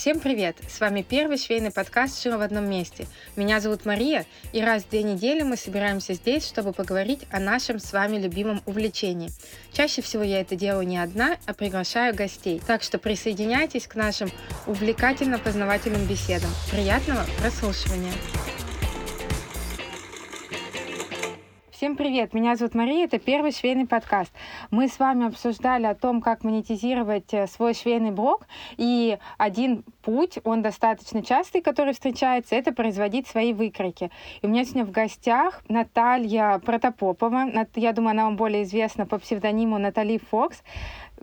Всем привет! С вами первый швейный подкаст «Шила в одном месте». Меня зовут Мария, и раз в две недели мы собираемся здесь, чтобы поговорить о нашем с вами любимом увлечении. Чаще всего я это делаю не одна, а приглашаю гостей. Так что присоединяйтесь к нашим увлекательно-познавательным беседам. Приятного прослушивания! Всем привет, меня зовут Мария, это первый швейный подкаст. Мы с вами обсуждали о том, как монетизировать э, свой швейный блог, и один путь, он достаточно частый, который встречается, это производить свои выкройки. И у меня сегодня в гостях Наталья Протопопова, я думаю, она вам более известна по псевдониму Натали Фокс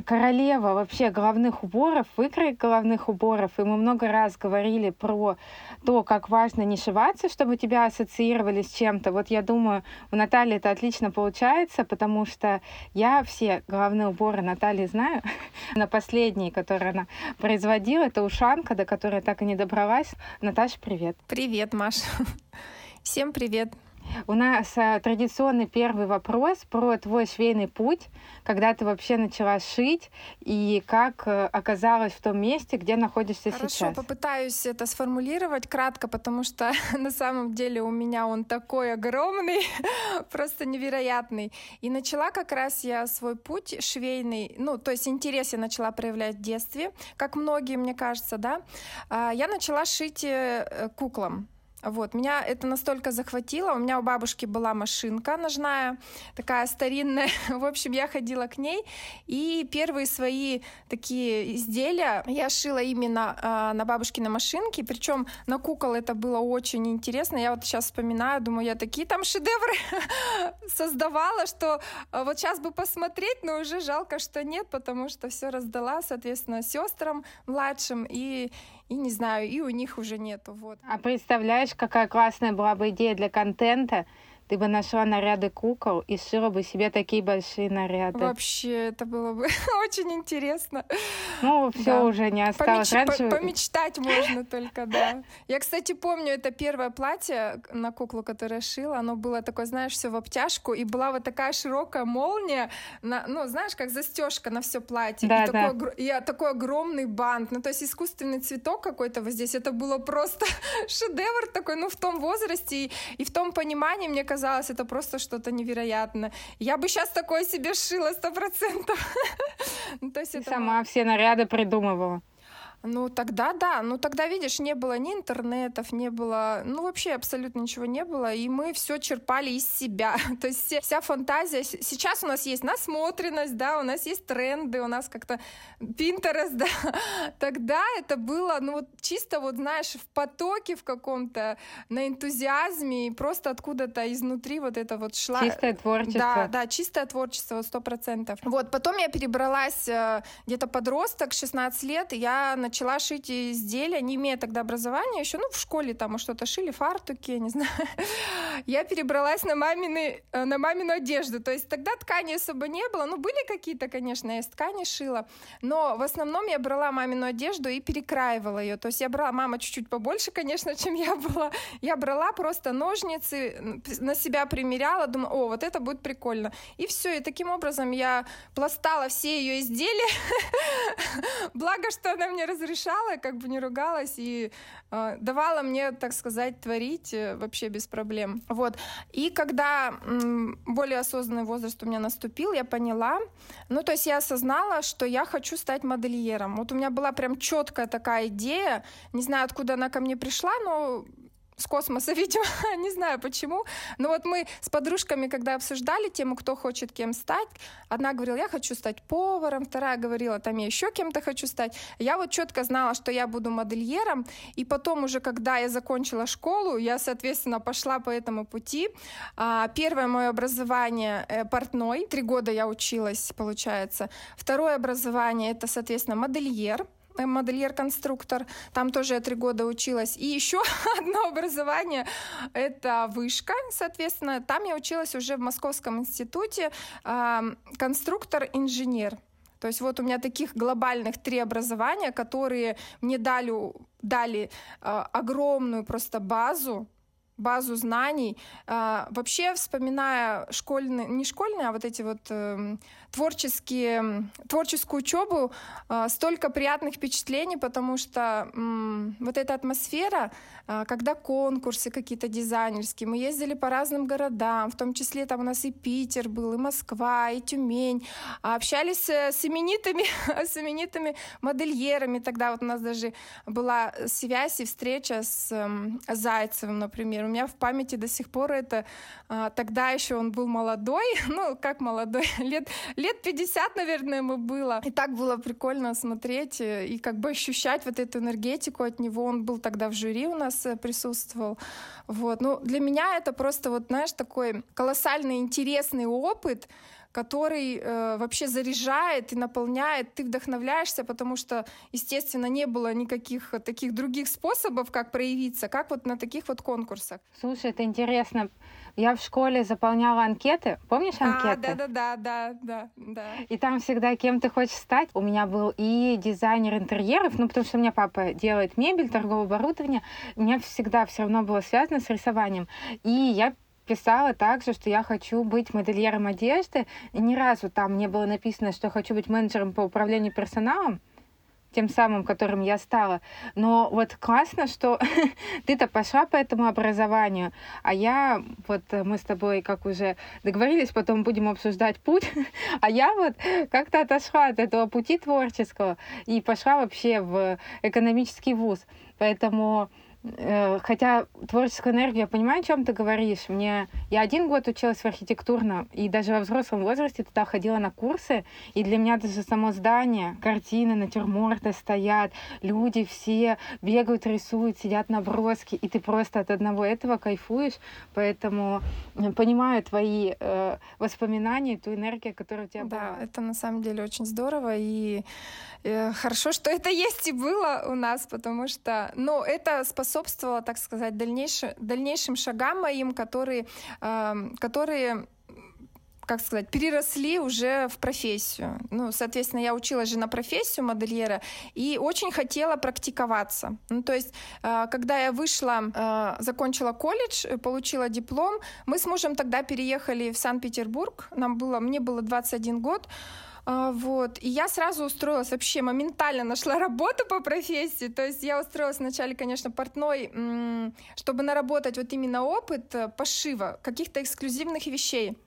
королева вообще головных уборов, выкроек головных уборов, и мы много раз говорили про то, как важно не шиваться, чтобы тебя ассоциировали с чем-то. Вот я думаю, у Натальи это отлично получается, потому что я все головные уборы Натальи знаю. На последние, которые она производила, это ушанка, до которой так и не добралась. Наташа, привет. Привет, Маша. Всем привет. У нас э, традиционный первый вопрос про твой швейный путь, когда ты вообще начала шить и как э, оказалась в том месте, где находишься Хорошо, сейчас. Хорошо, попытаюсь это сформулировать кратко, потому что на самом деле у меня он такой огромный, просто невероятный. И начала как раз я свой путь швейный, ну, то есть интерес я начала проявлять в детстве, как многие, мне кажется, да. А, я начала шить э, куклам. Вот, меня это настолько захватило. У меня у бабушки была машинка ножная, такая старинная. В общем, я ходила к ней, и первые свои такие изделия я шила именно э, на бабушкиной машинке. Причем на кукол это было очень интересно. Я вот сейчас вспоминаю, думаю, я такие там шедевры создавала, что а, вот сейчас бы посмотреть, но уже жалко, что нет, потому что все раздала, соответственно, сестрам младшим и и не знаю, и у них уже нету. Вот. А представляешь, какая классная была бы идея для контента, ты бы нашла наряды кукол и сшила бы себе такие большие наряды. Вообще, это было бы очень интересно. Ну, все да. уже не осталось. Помеч... Раньше... Помечтать можно только, да. Я, кстати, помню это первое платье на куклу, которое шила. Оно было такое, знаешь, все в обтяжку, и была вот такая широкая молния, на, ну, знаешь, как застежка на все платье. Да, и, да. Такой, и такой огромный бант. Ну, то есть искусственный цветок какой-то вот здесь. Это было просто шедевр такой, ну, в том возрасте и, и в том понимании, мне казалось, казалось, это просто что-то невероятное. Я бы сейчас такое себе шила сто процентов. Ну, сама все наряды придумывала. Ну, тогда да. Ну, тогда, видишь, не было ни интернетов, не было... Ну, вообще абсолютно ничего не было. И мы все черпали из себя. То есть вся фантазия... Сейчас у нас есть насмотренность, да, у нас есть тренды, у нас как-то Pinterest, да. Тогда это было, ну, вот чисто вот, знаешь, в потоке в каком-то, на энтузиазме, и просто откуда-то изнутри вот это вот шла... Чистое творчество. Да, да, чистое творчество, сто процентов. Вот, потом я перебралась э, где-то подросток, 16 лет, и я начала шить изделия, не имея тогда образования еще, ну, в школе там что-то шили, фартуки, я не знаю. Я перебралась на, мамины, э, на мамину одежду, то есть тогда ткани особо не было, ну, были какие-то, конечно, я из ткани шила, но в основном я брала мамину одежду и перекраивала ее, то есть я брала, мама чуть-чуть побольше, конечно, чем я была, я брала просто ножницы, на себя примеряла, думаю, о, вот это будет прикольно. И все, и таким образом я пластала все ее изделия, благо, что она мне разрешала, как бы не ругалась и э, давала мне, так сказать, творить э, вообще без проблем. Вот. И когда м, более осознанный возраст у меня наступил, я поняла, ну, то есть я осознала, что я хочу стать модельером. Вот у меня была прям четкая такая идея, не знаю, откуда она ко мне пришла, но с космоса, видимо, не знаю почему. Но вот мы с подружками, когда обсуждали тему, кто хочет кем стать, одна говорила, я хочу стать поваром, вторая говорила, там я еще кем-то хочу стать. Я вот четко знала, что я буду модельером, и потом уже, когда я закончила школу, я, соответственно, пошла по этому пути. А, первое мое образование э, портной, три года я училась, получается. Второе образование это, соответственно, модельер, модельер-конструктор. Там тоже я три года училась. И еще одно образование — это вышка, соответственно. Там я училась уже в Московском институте конструктор-инженер. То есть вот у меня таких глобальных три образования, которые мне дали, дали э, огромную просто базу базу знаний. А, вообще, вспоминая школьные, не школьные, а вот эти вот э, творческие, творческую учебу, э, столько приятных впечатлений, потому что э, вот эта атмосфера, э, когда конкурсы какие-то дизайнерские, мы ездили по разным городам, в том числе там у нас и Питер был, и Москва, и Тюмень, общались с именитыми, с именитыми модельерами, тогда вот у нас даже была связь и встреча с э, Зайцевым, например, у меня в памяти до сих пор это а, тогда еще он был молодой, ну как молодой, лет лет 50, наверное, ему было. И так было прикольно смотреть э, и как бы ощущать вот эту энергетику от него. Он был тогда в жюри у нас э, присутствовал. Вот. Ну, для меня это просто вот, знаешь, такой колоссальный интересный опыт, который э, вообще заряжает и наполняет, ты вдохновляешься, потому что, естественно, не было никаких таких других способов, как проявиться, как вот на таких вот конкурсах. Слушай, это интересно. Я в школе заполняла анкеты. Помнишь а, анкеты? А, да, да, да, да, да. И там всегда кем ты хочешь стать. У меня был и дизайнер интерьеров, ну, потому что у меня папа делает мебель, торговое оборудование. У меня всегда все равно было связано с рисованием. И я писала также, что я хочу быть модельером одежды. И ни разу там не было написано, что хочу быть менеджером по управлению персоналом тем самым, которым я стала. Но вот классно, что ты-то пошла по этому образованию, а я, вот мы с тобой, как уже договорились, потом будем обсуждать путь, а я вот как-то отошла от этого пути творческого и пошла вообще в экономический вуз. Поэтому Э, хотя творческая энергия, я понимаю, о чем ты говоришь. Мне я один год училась в архитектурном, и даже во взрослом возрасте туда ходила на курсы, и для меня даже само здание, картины, натюрморты стоят, люди все бегают, рисуют, сидят на броске, и ты просто от одного этого кайфуешь. Поэтому э, понимаю твои э, воспоминания, ту энергию, которая у тебя да, была. Да, это на самом деле очень здорово, и э, хорошо, что это есть и было у нас, потому что, ну, это способствовало, так сказать, дальнейшим, дальнейшим шагам моим, которые, э, которые как сказать, переросли уже в профессию. Ну, соответственно, я училась же на профессию модельера и очень хотела практиковаться. Ну, то есть, э, когда я вышла, э, закончила колледж, получила диплом, мы с мужем тогда переехали в Санкт-Петербург. Нам было, мне было 21 год. Вот. И я сразу устроилась, вообще моментально нашла работу по профессии. То есть я устроилась вначале, конечно, портной, чтобы наработать вот именно опыт э, пошива каких-то эксклюзивных вещей.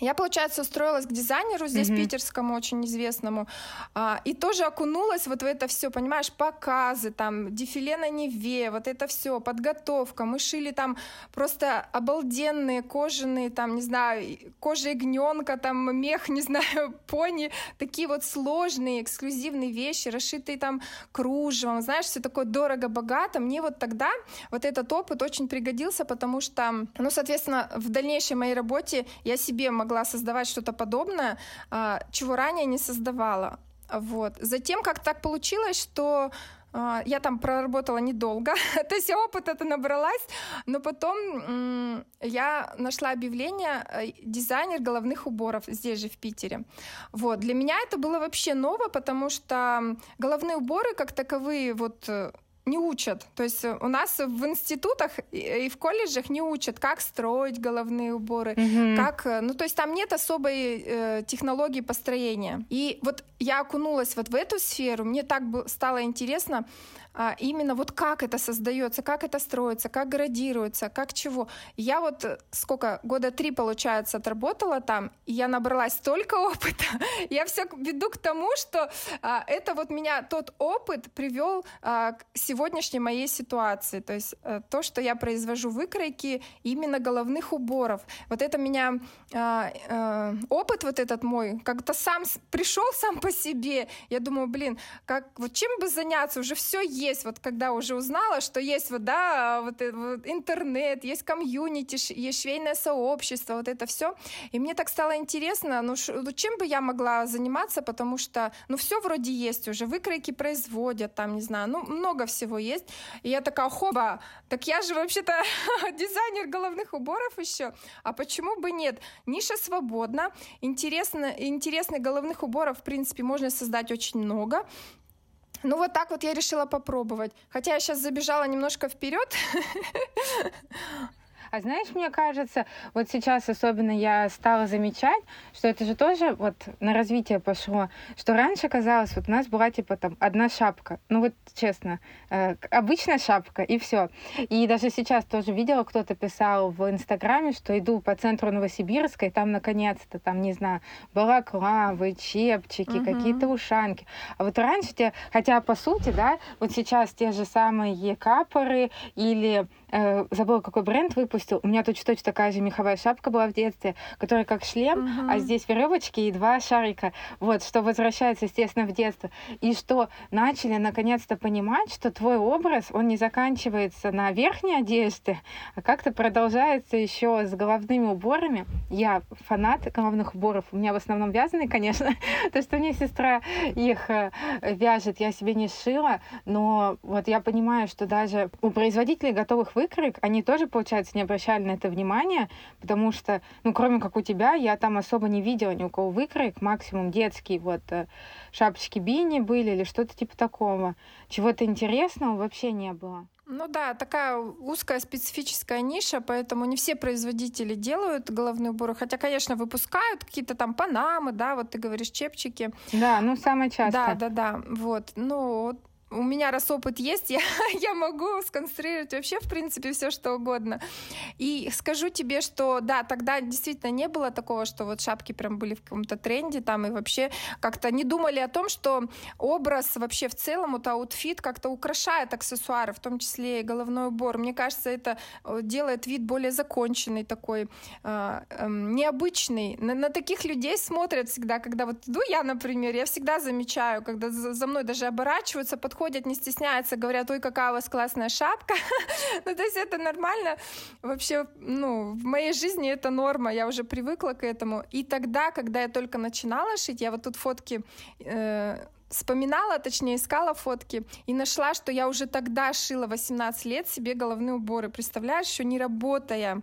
Я, получается, устроилась к дизайнеру здесь mm-hmm. питерскому, очень известному, а, и тоже окунулась вот в это все, понимаешь, показы, там, дефиле на Неве, вот это все, подготовка. Мы шили там просто обалденные кожаные, там, не знаю, кожа ягненка, там, мех, не знаю, пони, такие вот сложные, эксклюзивные вещи, расшитые там кружевом, знаешь, все такое дорого-богато. Мне вот тогда вот этот опыт очень пригодился, потому что, ну, соответственно, в дальнейшей моей работе я себе могла создавать что-то подобное, а, чего ранее не создавала. Вот. Затем как так получилось, что а, я там проработала недолго, то есть я опыт это набралась, но потом я нашла объявление э, дизайнер головных уборов здесь же в Питере. Вот. Для меня это было вообще ново, потому что головные уборы как таковые вот э, не учат. То есть у нас в институтах и в колледжах не учат, как строить головные уборы, mm-hmm. как, э, ну то есть там нет особой э, технологии построения. И вот я окунулась вот в эту сферу, мне так стало интересно, а, именно вот как это создается, как это строится, как градируется, как чего. Я вот э, сколько, года три, получается, отработала там, и я набралась столько опыта. я все веду к тому, что а, это вот меня, тот опыт привел а, к сегодняшней моей ситуации. То есть а, то, что я произвожу выкройки именно головных уборов. Вот это меня, а, а, опыт вот этот мой, как-то сам пришел сам по себе. Я думаю, блин, как, вот чем бы заняться, уже все есть вот когда уже узнала, что есть вот, да, вот, э, вот интернет, есть комьюнити, есть швейное сообщество, вот это все. И мне так стало интересно, ну, ш, ну чем бы я могла заниматься, потому что, ну, все вроде есть уже, выкройки производят, там, не знаю, ну, много всего есть. И я такая, хоба, так я же вообще-то дизайнер головных уборов еще, а почему бы нет? Ниша свободна, интересно, интересных головных уборов, в принципе, можно создать очень много, Ну вот так вот я решила попробовать. Хотя я сейчас забежала немножко вперед. А знаешь, мне кажется, вот сейчас особенно я стала замечать, что это же тоже вот на развитие пошло, что раньше казалось, вот у нас была типа там одна шапка, ну вот честно, э, обычная шапка и все. И даже сейчас тоже видела, кто-то писал в Инстаграме, что иду по центру Новосибирска, и там наконец-то, там, не знаю, балаклавы, чепчики, угу. какие-то ушанки. А вот раньше те, хотя по сути, да, вот сейчас те же самые капоры или э, забыла, какой бренд выпустил. У меня точно точно такая же меховая шапка была в детстве, которая как шлем, uh-huh. а здесь веревочки и два шарика. Вот, что возвращается, естественно, в детство. И что начали наконец-то понимать, что твой образ, он не заканчивается на верхней одежде, а как-то продолжается еще с головными уборами. Я фанат головных уборов. У меня в основном вязаные, конечно. То, что мне сестра их э, вяжет, я себе не шила. Но вот я понимаю, что даже у производителей готовых вы выкройк, они тоже, получается, не обращали на это внимания, потому что, ну, кроме как у тебя, я там особо не видела ни у кого выкройк, максимум детские вот э, шапочки бини были или что-то типа такого. Чего-то интересного вообще не было. Ну да, такая узкая специфическая ниша, поэтому не все производители делают головные уборы, хотя, конечно, выпускают какие-то там панамы, да, вот ты говоришь чепчики. Да, ну самое часто. Да, да, да, вот. Ну, у меня раз опыт есть, я, я могу сконструировать вообще, в принципе, все что угодно. И скажу тебе, что да, тогда действительно не было такого, что вот шапки прям были в каком-то тренде там и вообще как-то не думали о том, что образ вообще в целом, вот outfit как-то украшает аксессуары, в том числе и головной убор. Мне кажется, это э, делает вид более законченный такой, э, э, необычный. На, на таких людей смотрят всегда, когда вот иду я, например, я всегда замечаю, когда за, за мной даже оборачиваются, подходят подходят, не стесняются, говорят, ой, какая у вас классная шапка. ну, то есть это нормально. Вообще, ну, в моей жизни это норма, я уже привыкла к этому. И тогда, когда я только начинала шить, я вот тут фотки э, вспоминала, точнее, искала фотки и нашла, что я уже тогда шила 18 лет себе головные уборы. Представляешь, еще не работая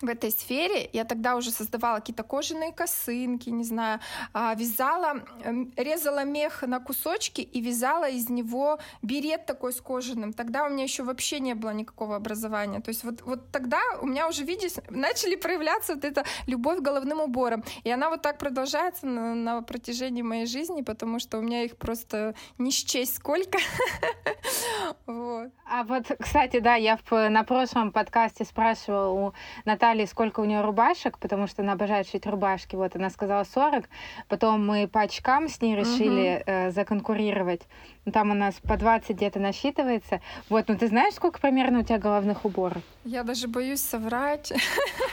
в этой сфере. Я тогда уже создавала какие-то кожаные косынки, не знаю, а, вязала, эм, резала мех на кусочки и вязала из него берет такой с кожаным. Тогда у меня еще вообще не было никакого образования. То есть вот, вот тогда у меня уже, видишь, начали проявляться вот эта любовь к головным уборам. И она вот так продолжается на, на протяжении моей жизни, потому что у меня их просто не счесть сколько. А вот, кстати, да, я на прошлом подкасте спрашивала у Натальи Натальи, сколько у нее рубашек, потому что она обожает шить рубашки. Вот она сказала 40. Потом мы по очкам с ней решили угу. э, законкурировать. Ну, там у нас по 20 где-то насчитывается. Вот, ну ты знаешь, сколько примерно у тебя головных уборов? Я даже боюсь соврать,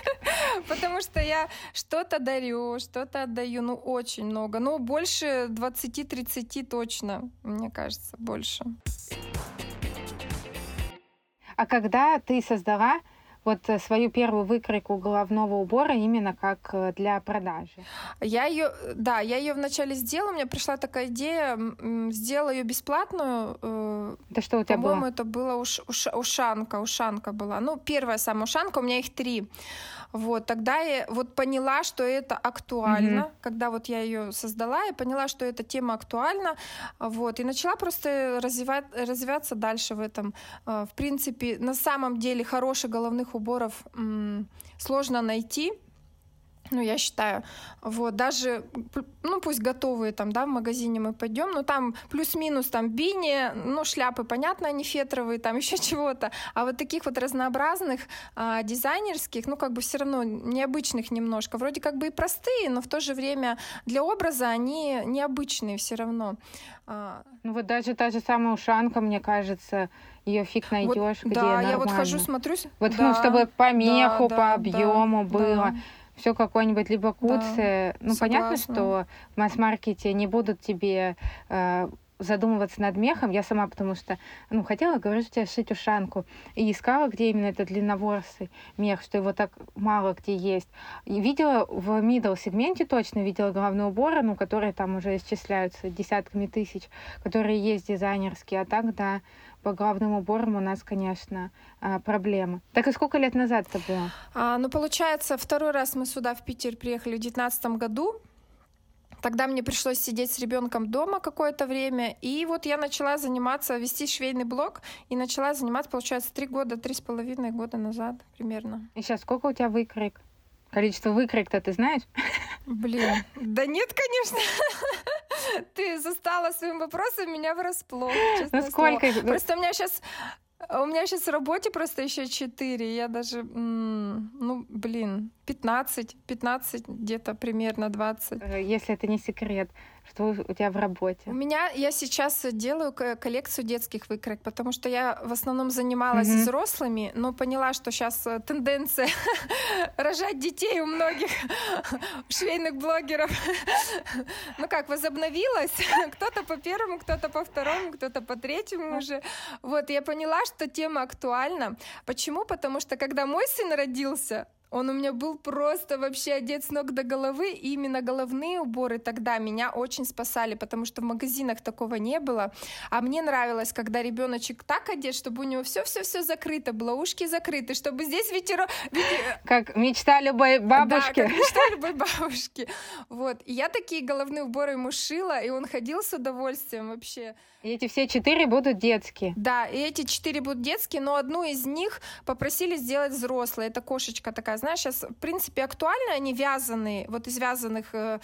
потому что я что-то дарю, что-то отдаю, ну очень много. Ну больше 20-30 точно, мне кажется, больше. А когда ты создала вот э, свою первую выкройку головного убора именно как э, для продажи? Я ее, да, я ее вначале сделала, у меня пришла такая идея, сделала ее бесплатную. Э, это что у тебя было? По-моему, это была уш, уш, ушанка, ушанка была. Ну, первая самая ушанка, у меня их три. Вот, тогда я вот поняла, что это актуально, mm-hmm. когда вот я ее создала, я поняла, что эта тема актуальна, вот, и начала просто развивать, развиваться дальше в этом. В принципе, на самом деле хороших головных уборов сложно найти, ну, я считаю, вот, даже, ну, пусть готовые там, да, в магазине мы пойдем, но там плюс-минус там бини, ну, шляпы, понятно, они фетровые, там еще чего-то, а вот таких вот разнообразных а, дизайнерских, ну, как бы все равно необычных немножко, вроде как бы и простые, но в то же время для образа они необычные все равно. А... Ну, вот даже та же самая ушанка, мне кажется, ее фиг найдешь, вот, где Да, нормально. я вот хожу, смотрю. Вот, ну, да, ну, чтобы по меху, да, по объему да, было. Да все какое-нибудь либо куцее. Да, ну, согласна. понятно, что в масс-маркете не будут тебе э, задумываться над мехом. Я сама, потому что, ну, хотела, говорю, что тебе шить ушанку. И искала, где именно этот длинноворсый мех, что его так мало где есть. И видела в middle сегменте точно, видела головные уборы, ну, которые там уже исчисляются десятками тысяч, которые есть дизайнерские. А так, да, по главным уборам у нас, конечно, а, проблемы. Так и сколько лет назад это было? А, ну, получается, второй раз мы сюда, в Питер, приехали в 2019 году. Тогда мне пришлось сидеть с ребенком дома какое-то время, и вот я начала заниматься, вести швейный блог, и начала заниматься, получается, три года, три с половиной года назад примерно. И сейчас сколько у тебя выкройк? Количество выкройк-то ты знаешь? Блин, да нет, конечно. Ты застала своим вопросом меня врасплох. Ну сколько? Слово. Просто у меня сейчас у меня сейчас в работе просто еще четыре. Я даже, ну, блин, 15, 15 где-то примерно 20. Э, если это не секрет, что у тебя в работе? У меня, я сейчас делаю коллекцию детских выкроек, потому что я в основном занималась mm-hmm. взрослыми, но поняла, что сейчас э, тенденция рожать детей у многих швейных блогеров, ну как, возобновилась. Кто-то по первому, кто-то по второму, кто-то по третьему уже. Вот, я поняла, что тема актуальна. Почему? Потому что когда мой сын родился, он у меня был просто вообще одет с ног до головы, и именно головные уборы тогда меня очень спасали, потому что в магазинах такого не было. А мне нравилось, когда ребеночек так одет, чтобы у него все-все-все закрыто было, ушки закрыты, чтобы здесь ветерок... Как мечта любой бабушки. Да, как мечта любой бабушки. Вот. И я такие головные уборы ему шила, и он ходил с удовольствием вообще. И эти все четыре будут детские. Да, и эти четыре будут детские, но одну из них попросили сделать взрослой. Это кошечка такая, знаешь, сейчас, в принципе, актуальны, они вязаные, вот из вязаных. Э,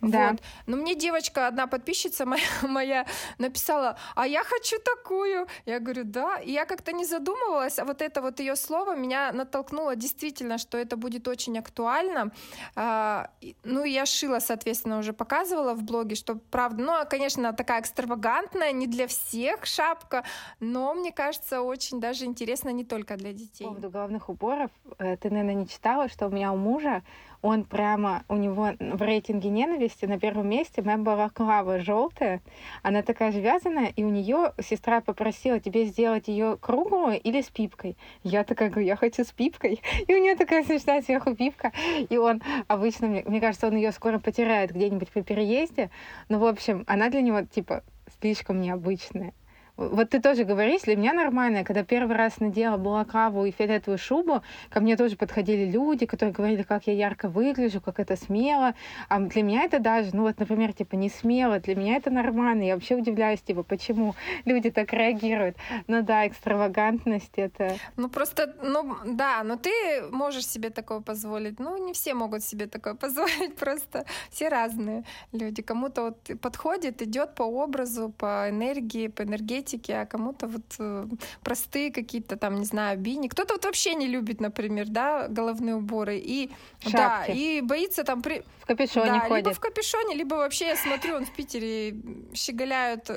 да. Вот. Но мне девочка, одна подписчица моя, моя написала, а я хочу такую. Я говорю, да. И я как-то не задумывалась, а вот это вот ее слово меня натолкнуло действительно, что это будет очень актуально. А, ну, я шила, соответственно, уже показывала в блоге, что правда, ну, конечно, такая экстравагантная, не для всех шапка, но мне кажется, очень даже интересно не только для детей. По поводу головных уборов, э, ты, наверное, не читала, что у меня у мужа, он прямо, у него в рейтинге ненависти на первом месте моя балаклава желтая, она такая же вязаная, и у нее сестра попросила тебе сделать ее круглую или с пипкой. Я такая говорю, я хочу с пипкой. И у нее такая смешная сверху пипка. И он обычно, мне, мне кажется, он ее скоро потеряет где-нибудь по переезде. Но, в общем, она для него, типа, слишком необычная. Вот ты тоже говоришь, для меня нормально, когда первый раз надела балаклаву и фиолетовую шубу, ко мне тоже подходили люди, которые говорили, как я ярко выгляжу, как это смело. А для меня это даже, ну вот, например, типа не смело, для меня это нормально. Я вообще удивляюсь, типа, почему люди так реагируют. Ну да, экстравагантность это... Ну просто, ну да, но ты можешь себе такое позволить. Ну не все могут себе такое позволить, просто все разные люди. Кому-то вот подходит, идет по образу, по энергии, по энергетике, эстетики, а кому-то вот э, простые какие-то там, не знаю, бини. Кто-то вот вообще не любит, например, да, головные уборы. И, Шапки. да, и боится там... При... В капюшоне да, ходит. либо в капюшоне, либо вообще, я смотрю, он в Питере щеголяют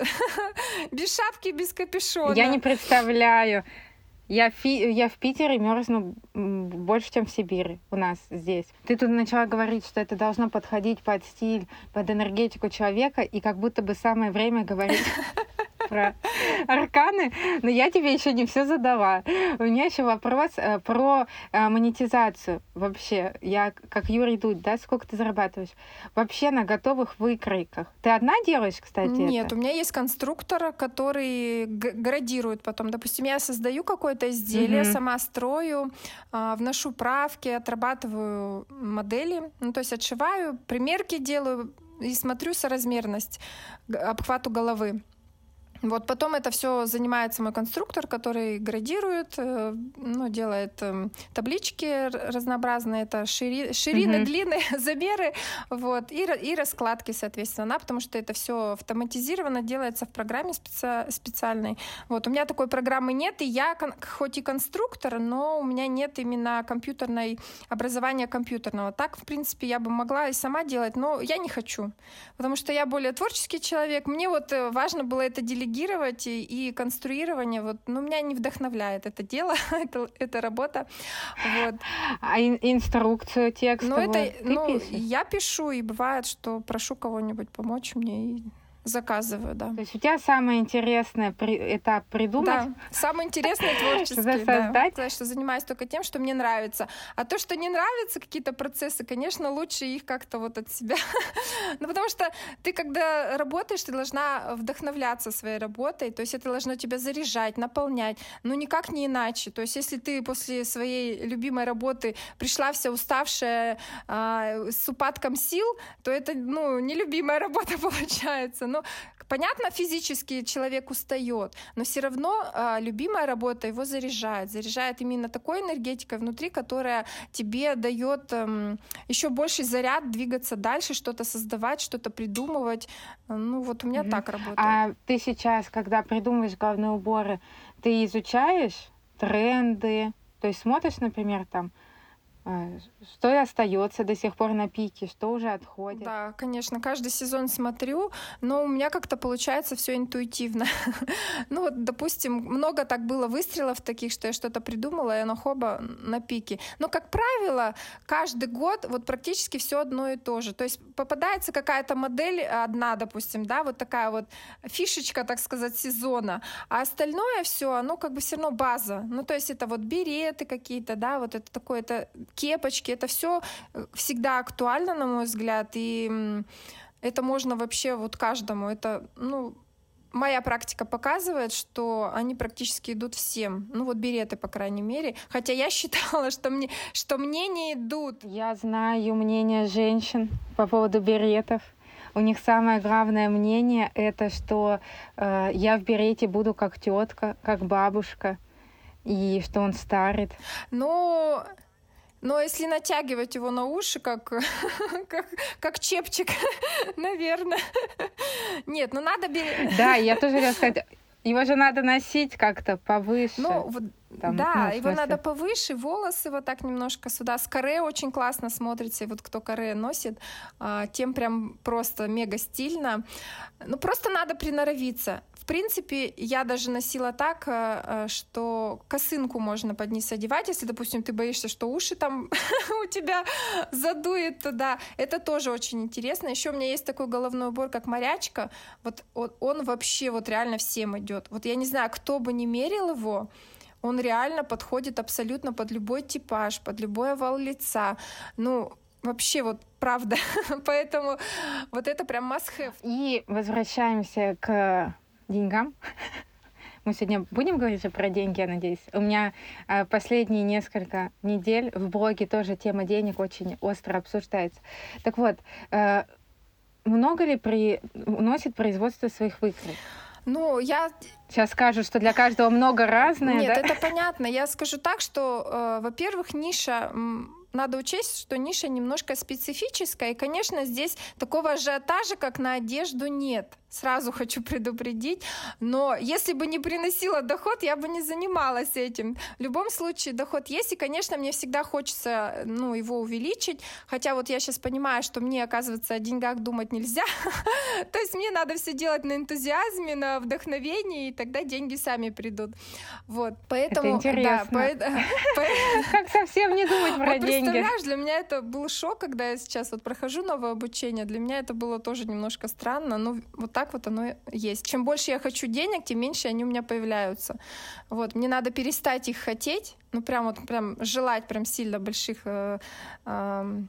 без шапки, без капюшона. Я не представляю. Я, фи, я в Питере мерзну больше, чем в Сибири у нас здесь. Ты тут начала говорить, что это должно подходить под стиль, под энергетику человека, и как будто бы самое время говорить про арканы, но я тебе еще не все задала. У меня еще вопрос э, про э, монетизацию. Вообще, я как Юрий Дудь, да, сколько ты зарабатываешь? Вообще на готовых выкройках. Ты одна делаешь, кстати? Нет, это? у меня есть конструктор, который градирует потом. Допустим, я создаю какое-то изделие, угу. сама строю, а, вношу правки, отрабатываю модели, ну то есть отшиваю, примерки делаю и смотрю соразмерность обхвату головы. Вот потом это все занимается мой конструктор, который градирует, э, ну, делает эм, таблички разнообразные, это шири, ширины, mm-hmm. длины, замеры, вот, и, и раскладки, соответственно, потому что это все автоматизировано, делается в программе специ, специальной. Вот, у меня такой программы нет, и я хоть и конструктор, но у меня нет именно компьютерной образования компьютерного. Так, в принципе, я бы могла и сама делать, но я не хочу, потому что я более творческий человек. Мне вот э, важно было это делегировать делегировать и, и конструирование, вот, ну, меня не вдохновляет это дело, это, это работа. Вот. А ин- инструкцию текстовую ну, это, ну, я пишу, и бывает, что прошу кого-нибудь помочь мне, и заказываю, да. То есть у тебя самое интересное при... этап придумать? Да, самое интересное творческий, создать. Да, что занимаюсь только тем, что мне нравится. А то, что не нравится, какие-то процессы, конечно, лучше их как-то вот от себя. ну, потому что ты, когда работаешь, ты должна вдохновляться своей работой, то есть это должно тебя заряжать, наполнять, ну, никак не иначе. То есть если ты после своей любимой работы пришла вся уставшая, э, с упадком сил, то это, ну, нелюбимая работа получается. Но понятно, физически человек устает, но все равно э, любимая работа его заряжает, заряжает именно такой энергетикой внутри, которая тебе дает эм, еще больше заряд двигаться дальше, что-то создавать, что-то придумывать. Ну вот у меня mm-hmm. так работает. А ты сейчас, когда придумываешь головные уборы, ты изучаешь тренды, то есть смотришь, например, там а, что и остается до сих пор на пике, что уже отходит. Да, конечно, каждый сезон смотрю, но у меня как-то получается все интуитивно. ну вот, допустим, много так было выстрелов таких, что я что-то придумала, и оно хоба на пике. Но, как правило, каждый год вот практически все одно и то же. То есть попадается какая-то модель одна, допустим, да, вот такая вот фишечка, так сказать, сезона, а остальное все, оно как бы все равно база. Ну, то есть это вот береты какие-то, да, вот это такое, это кепочки, это все э, всегда актуально, на мой взгляд, и это можно вообще вот каждому, это, ну, моя практика показывает, что они практически идут всем. Ну вот береты, по крайней мере. Хотя я считала, что мне, что мне не идут. Я знаю мнение женщин по поводу беретов. У них самое главное мнение это, что э, я в берете буду как тетка, как бабушка, и что он старит. Ну, но если натягивать его на уши, как, как, как чепчик, наверное. Нет, ну надо... Да, я тоже хотела сказать, его же надо носить как-то повыше. Ну, там, да, ну, его надо повыше, волосы вот так немножко сюда. С каре очень классно смотрится, и вот кто каре носит, а, тем прям просто мега стильно. Ну, просто надо приноровиться принципе, я даже носила так, э, э, что косынку можно под низ одевать, если, допустим, ты боишься, что уши там у тебя задует туда. Это тоже очень интересно. Еще у меня есть такой головной убор, как морячка. Вот он, он вообще вот реально всем идет. Вот я не знаю, кто бы не мерил его, он реально подходит абсолютно под любой типаж, под любой овал лица. Ну, вообще вот правда. Поэтому вот это прям must have. И возвращаемся к деньгам. Мы сегодня будем говорить про деньги, я надеюсь. У меня э, последние несколько недель в блоге тоже тема денег очень остро обсуждается. Так вот, э, много ли при... уносит производство своих выкройок? Ну, я... Сейчас скажу, что для каждого много разное, Нет, да? это понятно. Я скажу так, что, э, во-первых, ниша надо учесть, что ниша немножко специфическая, и, конечно, здесь такого ажиотажа, как на одежду, нет. Сразу хочу предупредить. Но если бы не приносила доход, я бы не занималась этим. В любом случае доход есть, и, конечно, мне всегда хочется ну, его увеличить. Хотя вот я сейчас понимаю, что мне, оказывается, о деньгах думать нельзя. То есть мне надо все делать на энтузиазме, на вдохновении, и тогда деньги сами придут. Вот. Поэтому... Это интересно. Как совсем не думать про деньги? Представляешь, для меня это был шок, когда я сейчас вот прохожу новое обучение. Для меня это было тоже немножко странно. Но вот так вот оно есть. Чем больше я хочу денег, тем меньше они у меня появляются. Вот, мне надо перестать их хотеть, ну прям вот прям желать прям сильно больших э, э,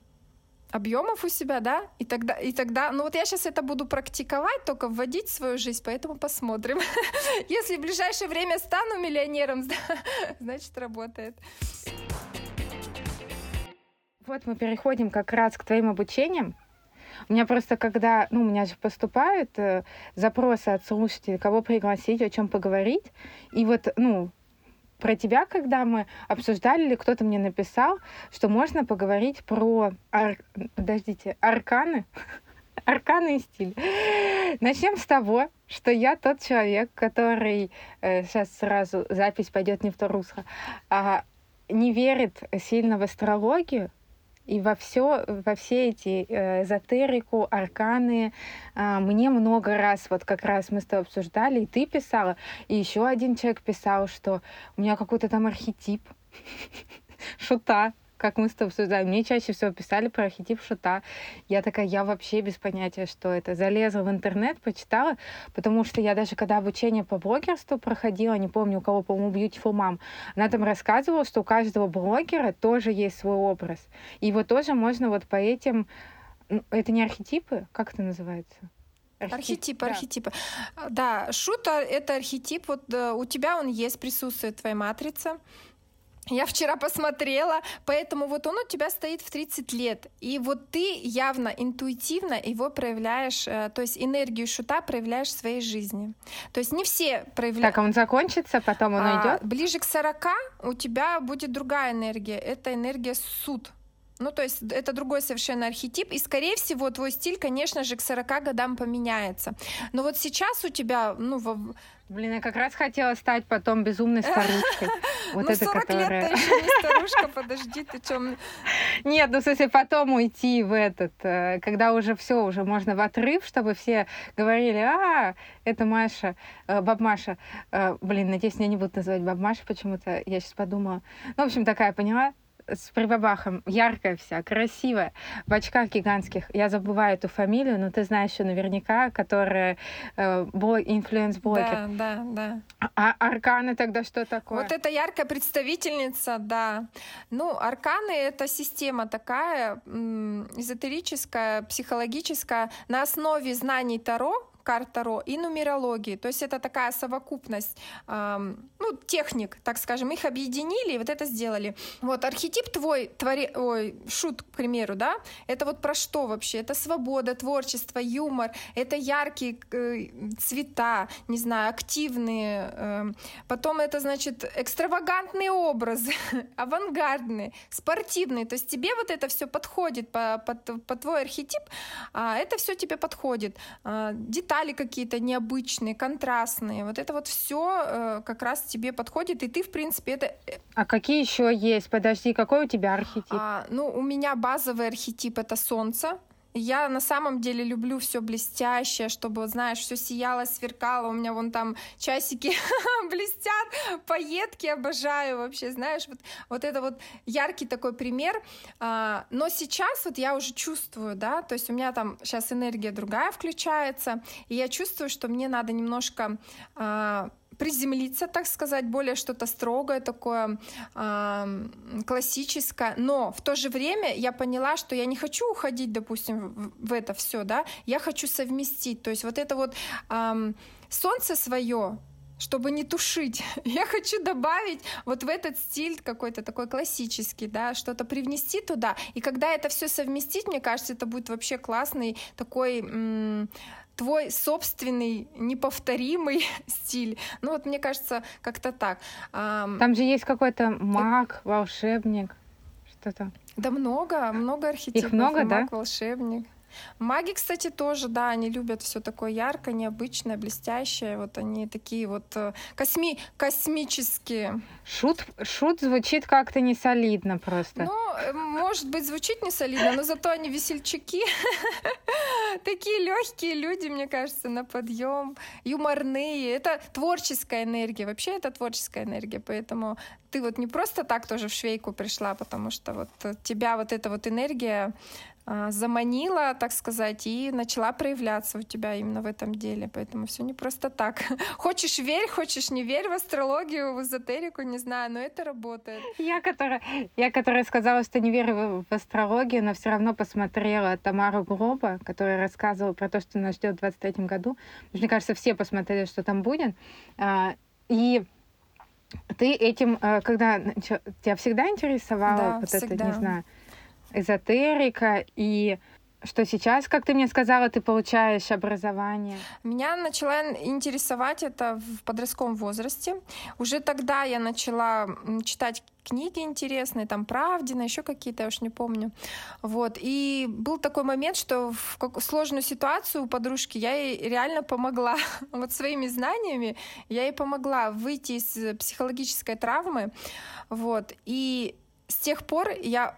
объемов у себя, да, и тогда, и тогда, ну вот я сейчас это буду практиковать, только вводить в свою жизнь, поэтому посмотрим. Если в ближайшее время стану миллионером, значит работает. Вот мы переходим как раз к твоим обучениям. У меня просто когда, ну, у меня же поступают э, запросы от слушателей, кого пригласить, о чем поговорить. И вот, ну, про тебя, когда мы обсуждали, или кто-то мне написал, что можно поговорить про, ар... подождите, арканы, арканы и стиль. Начнем с того, что я тот человек, который, э, сейчас сразу запись пойдет не в то русло, а не верит сильно в астрологию, и во все, во все эти э, эзотерику, арканы. Э, мне много раз, вот как раз мы с тобой обсуждали, и ты писала, и еще один человек писал, что у меня какой-то там архетип шута. Как мы с тобой обсуждаем. Мне чаще всего писали про архетип шута. Я такая, я вообще без понятия, что это. Залезла в интернет, почитала, потому что я даже когда обучение по блогерству проходила, не помню, у кого, по-моему, Beautiful Mom, она там рассказывала, что у каждого блогера тоже есть свой образ. И его тоже можно вот по этим... Это не архетипы? Как это называется? Архетип, архетипы, да. Да, шута — это архетип. Вот да, у тебя он есть, присутствует твоя матрица. Я вчера посмотрела, поэтому вот он у тебя стоит в 30 лет. И вот ты явно интуитивно его проявляешь, э, то есть энергию шута проявляешь в своей жизни. То есть не все проявляют... Так, а он закончится, потом он а, уйдет? Ближе к 40 у тебя будет другая энергия. Это энергия суд. Ну, то есть это другой совершенно архетип, и, скорее всего, твой стиль, конечно же, к 40 годам поменяется. Но вот сейчас у тебя, ну, во... Блин, я как раз хотела стать потом безумной старушкой. Вот ну, это 40 которая... лет еще не старушка, подожди, ты чем? Нет, ну, в смысле, потом уйти в этот, э, когда уже все, уже можно в отрыв, чтобы все говорили, а, это Маша, э, баб Маша. Э, блин, надеюсь, меня не будут называть баб Маша почему-то, я сейчас подумала. Ну, в общем, такая, поняла? С прибабахом, яркая вся, красивая, в очках гигантских. Я забываю эту фамилию, но ты знаешь ее наверняка, которая э, influence-блогер. Да, да, да. А арканы тогда что такое? Вот это яркая представительница, да. Ну, арканы — это система такая эзотерическая, психологическая, на основе знаний Таро, карт Таро и нумерологии. То есть это такая совокупность эм, ну, техник, так скажем, их объединили и вот это сделали. Вот архетип твой, твори, ой, шут, к примеру, да, это вот про что вообще? Это свобода, творчество, юмор, это яркие э, цвета, не знаю, активные. Э, потом это, значит, экстравагантные образы, авангардные, спортивные. То есть тебе вот это все подходит по, под, по твой архетип, а это все тебе подходит. А, детали какие-то необычные, контрастные. Вот это вот все э, как раз тебе подходит, и ты, в принципе, это... Э, а какие еще есть? Подожди, какой у тебя архетип? А, ну, у меня базовый архетип — это солнце. Я на самом деле люблю все блестящее, чтобы, знаешь, все сияло, сверкало. У меня вон там часики блестят, пайетки обожаю вообще, знаешь, вот, вот это вот яркий такой пример. А, но сейчас вот я уже чувствую, да, то есть у меня там сейчас энергия другая включается, и я чувствую, что мне надо немножко а, приземлиться, так сказать, более что-то строгое, такое э, классическое. Но в то же время я поняла, что я не хочу уходить, допустим, в, в это все, да, я хочу совместить. То есть вот это вот э, солнце свое, чтобы не тушить. Я хочу добавить вот в этот стиль какой-то такой классический, да, что-то привнести туда. И когда это все совместить, мне кажется, это будет вообще классный такой м- твой собственный неповторимый стиль. Ну вот мне кажется, как-то так. Там же есть какой-то маг, волшебник, что-то. Да много, много архетипов. Их много, маг, да? волшебник. Маги, кстати, тоже, да, они любят все такое яркое, необычное, блестящее. Вот они такие вот э, косми космические. Шут, шут звучит как-то не солидно просто. Ну, э, может быть, звучит не солидно, но зато они весельчаки. Такие легкие люди, мне кажется, на подъем, юморные. Это творческая энергия. Вообще это творческая энергия, поэтому ты вот не просто так тоже в швейку пришла, потому что вот тебя вот эта вот энергия заманила, так сказать, и начала проявляться у тебя именно в этом деле. Поэтому все не просто так. Хочешь верь, хочешь не верь в астрологию, в эзотерику, не знаю, но это работает. Я, которая, я, которая сказала, что не верю в астрологию, но все равно посмотрела Тамару Гроба, которая рассказывала про то, что нас ждет в 23 году. Мне кажется, все посмотрели, что там будет. А, и ты этим, э, когда тебя всегда интересовало да, вот всегда. это, не знаю, эзотерика и что сейчас, как ты мне сказала, ты получаешь образование? Меня начала интересовать это в подростковом возрасте. Уже тогда я начала читать книги интересные, там Правдина, еще какие-то, я уж не помню. Вот. И был такой момент, что в сложную ситуацию у подружки я ей реально помогла. вот своими знаниями я ей помогла выйти из психологической травмы. Вот. И с тех пор я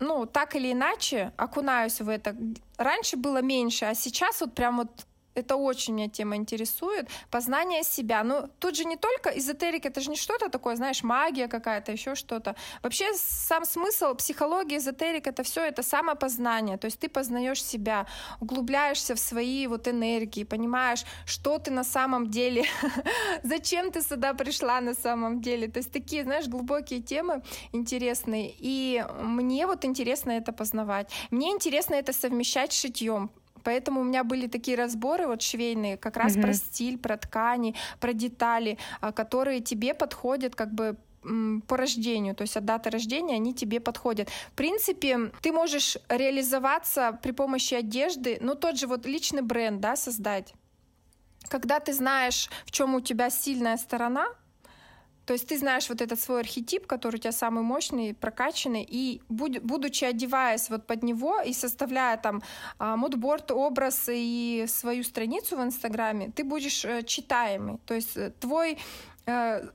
ну, так или иначе окунаюсь в это. Раньше было меньше, а сейчас вот прям вот это очень меня тема интересует. Познание себя. Ну, тут же не только эзотерика, это же не что-то такое, знаешь, магия какая-то, еще что-то. Вообще сам смысл психологии, эзотерика, это все это самопознание. То есть ты познаешь себя, углубляешься в свои вот энергии, понимаешь, что ты на самом деле, зачем ты сюда пришла на самом деле. То есть такие, знаешь, глубокие темы интересные. И мне вот интересно это познавать. Мне интересно это совмещать с шитьем. Поэтому у меня были такие разборы вот швейные, как раз mm-hmm. про стиль, про ткани, про детали, а, которые тебе подходят как бы по рождению, то есть от даты рождения они тебе подходят. В принципе, ты можешь реализоваться при помощи одежды, ну тот же вот личный бренд, да, создать. Когда ты знаешь, в чем у тебя сильная сторона, то есть ты знаешь вот этот свой архетип, который у тебя самый мощный, прокачанный, и будучи одеваясь вот под него и составляя там а, мудборд, образ и свою страницу в Инстаграме, ты будешь э, читаемый. То есть э, твой э,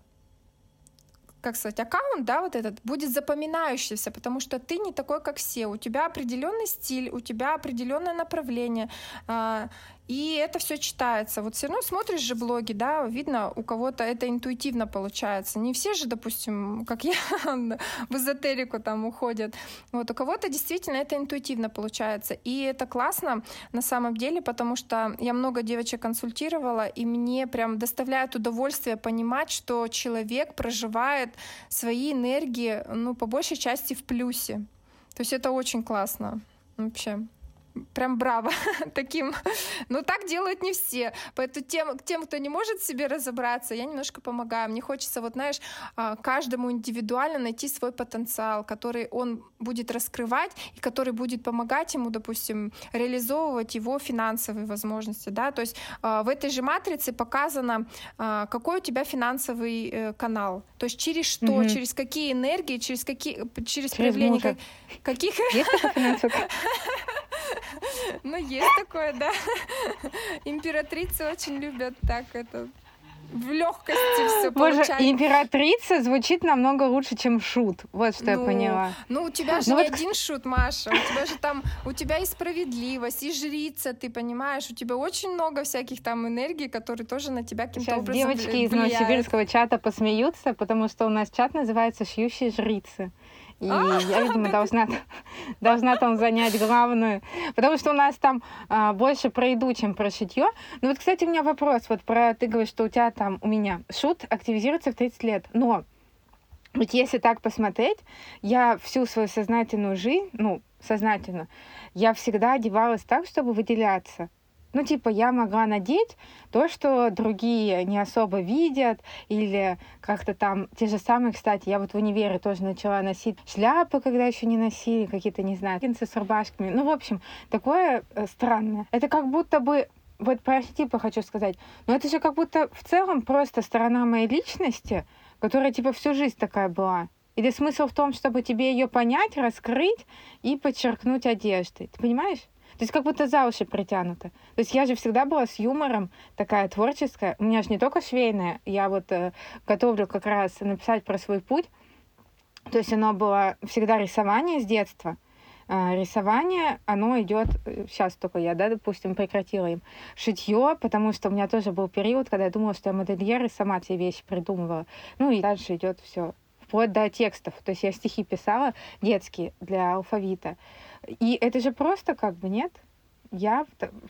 как сказать, аккаунт, да, вот этот, будет запоминающийся, потому что ты не такой, как все. У тебя определенный стиль, у тебя определенное направление. И это все читается. Вот все равно смотришь же блоги, да, видно, у кого-то это интуитивно получается. Не все же, допустим, как я, в эзотерику там уходят. Вот у кого-то действительно это интуитивно получается. И это классно на самом деле, потому что я много девочек консультировала, и мне прям доставляет удовольствие понимать, что человек проживает свои энергии, ну, по большей части в плюсе. То есть это очень классно вообще прям браво таким. Но так делают не все. Поэтому тем, тем, кто не может себе разобраться, я немножко помогаю. Мне хочется, вот знаешь, а, каждому индивидуально найти свой потенциал, который он будет раскрывать и который будет помогать ему, допустим, реализовывать его финансовые возможности. Да? То есть а, в этой же матрице показано, а, какой у тебя финансовый э, канал. То есть через что, угу. через какие энергии, через какие, через, через проявление как, каких... Есть Ну, есть такое, да. Императрицы очень любят так это в легкости все Боже, императрица звучит намного лучше, чем шут. Вот что ну, я поняла. Ну, у тебя же ну, не вот... один шут, Маша. У тебя же там, у тебя и справедливость, и жрица, ты понимаешь. У тебя очень много всяких там энергий, которые тоже на тебя каким-то Сейчас образом девочки влияют. из новосибирского чата посмеются, потому что у нас чат называется «Шьющие жрицы». И а, я, видимо, должна, должна там занять главную. Потому что у нас там а, больше про еду, чем про шитье. Ну вот, кстати, у меня вопрос. Вот про ты говоришь, что у тебя там, у меня шут активизируется в 30 лет. Но вот если так посмотреть, я всю свою сознательную жизнь, ну, сознательно, я всегда одевалась так, чтобы выделяться. Ну, типа, я могла надеть то, что другие не особо видят, или как-то там, те же самые, кстати, я вот в универе тоже начала носить шляпы, когда еще не носили, какие-то, не знаю, джинсы с рубашками. Ну, в общем, такое э, странное. Это как будто бы вот про архетипы хочу сказать, но это же как будто в целом просто сторона моей личности, которая типа всю жизнь такая была. Или смысл в том, чтобы тебе ее понять, раскрыть и подчеркнуть одеждой. Ты понимаешь? То есть как будто за уши притянуто. То есть я же всегда была с юмором, такая творческая. У меня же не только швейная, я вот э, готовлю как раз написать про свой путь. То есть оно было всегда рисование с детства. Э, рисование, оно идет, сейчас только я, да, допустим, прекратила им шитье, потому что у меня тоже был период, когда я думала, что я модельер и сама все вещи придумывала. Ну и дальше идет все вплоть до текстов. То есть я стихи писала детские для алфавита. И это же просто как бы нет. Я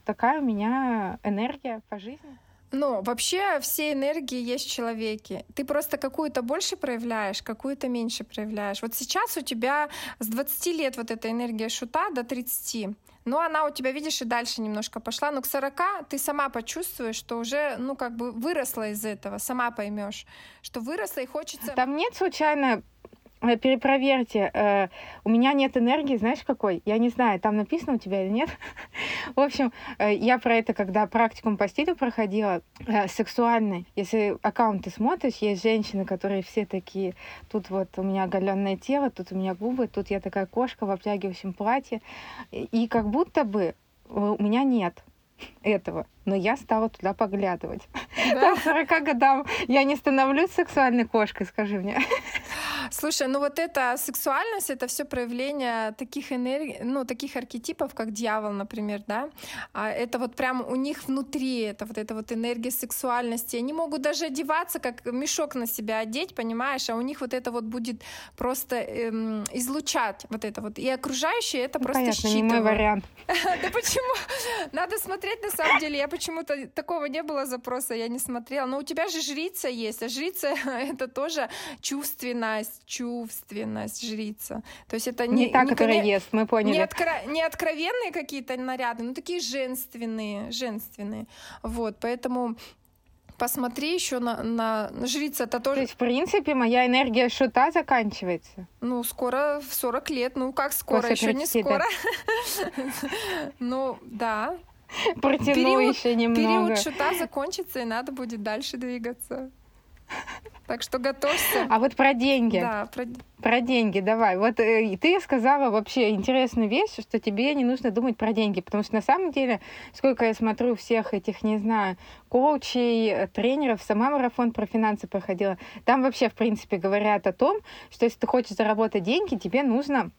такая у меня энергия по жизни. Ну, вообще все энергии есть в человеке. Ты просто какую-то больше проявляешь, какую-то меньше проявляешь. Вот сейчас у тебя с 20 лет вот эта энергия шута до 30. Но она у тебя, видишь, и дальше немножко пошла. Но к 40 ты сама почувствуешь, что уже, ну, как бы выросла из этого, сама поймешь, что выросла и хочется... Там нет случайно перепроверьте. Э, у меня нет энергии, знаешь, какой? Я не знаю, там написано у тебя или нет. В общем, э, я про это, когда практикум по стилю проходила, сексуальный. Если аккаунты смотришь, есть женщины, которые все такие, тут вот у меня оголенное тело, тут у меня губы, тут я такая кошка в обтягивающем платье. И как будто бы у меня нет этого. Но я стала туда поглядывать. Да? Там 40 годам я не становлюсь сексуальной кошкой, скажи мне. Слушай, ну вот эта сексуальность, это все проявление таких энергий, ну, таких архетипов, как дьявол, например, да. А это вот прям у них внутри, это вот эта вот энергия сексуальности. Они могут даже одеваться, как мешок на себя одеть, понимаешь, а у них вот это вот будет просто эм, излучать вот это вот. И окружающие это ну, просто понятно, считывают. не мой вариант. Да почему? Надо смотреть на самом деле. Я почему-то такого не было запроса, я не смотрела. Но у тебя же жрица есть, а жрица это тоже чувственность, чувственность жрица. То есть это не, не та, не, которая не, ест, мы поняли. Не, откро, не откровенные какие-то наряды, но такие женственные, женственные. Вот, поэтому посмотри еще на, на, жрица. Это тоже... То есть, в принципе, моя энергия шута заканчивается? Ну, скоро в 40 лет. Ну, как скоро? Еще не скоро. Ну, да. Протяну еще немного. Период шута закончится, и надо будет дальше двигаться. Так что готовься. А вот про деньги. Да, про... про деньги давай. Вот э, ты сказала вообще интересную вещь, что тебе не нужно думать про деньги, потому что на самом деле, сколько я смотрю всех этих, не знаю, коучей, э, тренеров, сама марафон про финансы проходила, там вообще, в принципе, говорят о том, что если ты хочешь заработать деньги, тебе нужно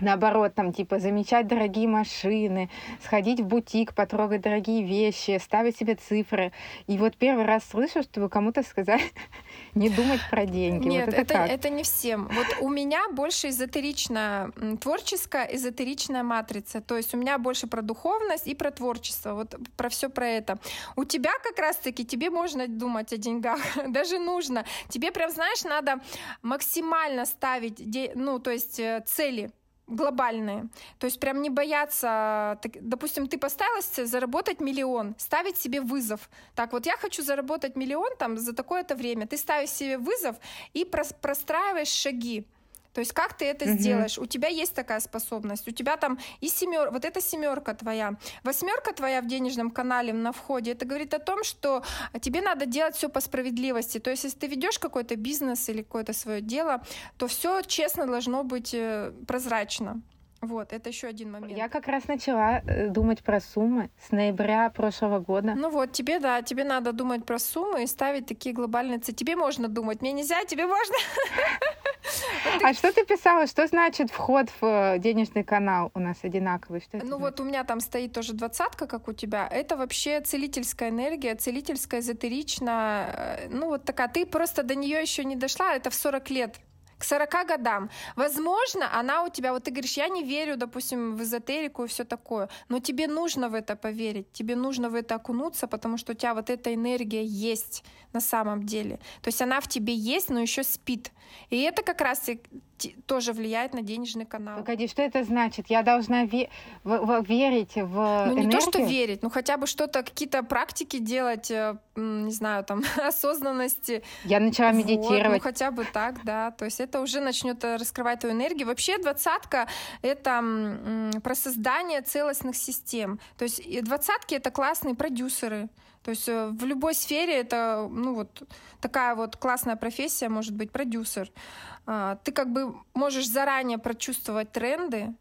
наоборот, там, типа, замечать дорогие машины, сходить в бутик, потрогать дорогие вещи, ставить себе цифры. И вот первый раз слышу, что вы кому-то сказали не думать про деньги. Нет, вот это, это, это не всем. Вот у меня больше эзотеричная, творческая, эзотеричная матрица. То есть у меня больше про духовность и про творчество. Вот про все про это. У тебя как раз-таки, тебе можно думать о деньгах. Даже нужно. Тебе прям, знаешь, надо максимально ставить, ну, то есть э, цели глобальные. То есть прям не бояться, так, допустим, ты поставила себе заработать миллион, ставить себе вызов. Так вот, я хочу заработать миллион там за такое-то время. Ты ставишь себе вызов и простраиваешь шаги. То есть как ты это угу. сделаешь? У тебя есть такая способность. У тебя там и семер, вот эта семерка твоя, восьмерка твоя в денежном канале на входе. Это говорит о том, что тебе надо делать все по справедливости. То есть если ты ведешь какой-то бизнес или какое-то свое дело, то все честно должно быть э, прозрачно. Вот, это еще один момент. Я как раз начала э, думать про суммы с ноября прошлого года. Ну вот, тебе, да, тебе надо думать про суммы и ставить такие глобальные цели. Тебе можно думать, мне нельзя, тебе можно. А что ты писала? Что значит вход в э, денежный канал у нас одинаковый? Что ну вот у меня там стоит тоже двадцатка, как у тебя. Это вообще целительская энергия, целительская, эзотеричная. Э, ну вот такая. Ты просто до нее еще не дошла. Это в 40 лет к 40 годам. Возможно, она у тебя, вот ты говоришь, я не верю, допустим, в эзотерику и все такое, но тебе нужно в это поверить, тебе нужно в это окунуться, потому что у тебя вот эта энергия есть на самом деле. То есть она в тебе есть, но еще спит. И это как раз тоже влияет на денежный канал. Погоди, что это значит? Я должна ве- в- в- верить в Ну, не энергию? то, что верить, ну, хотя бы что-то, какие-то практики делать, э, не знаю, там, осознанности. Я начала медитировать. Вот, ну, хотя бы так, да. То есть это уже начнет э, раскрывать твою энергию. Вообще двадцатка — это про создание целостных систем. То есть двадцатки — это классные продюсеры. То есть э, в любой сфере это, ну, вот такая вот классная профессия может быть продюсер. А, ты как бы можешь заранее прочувствовать тренды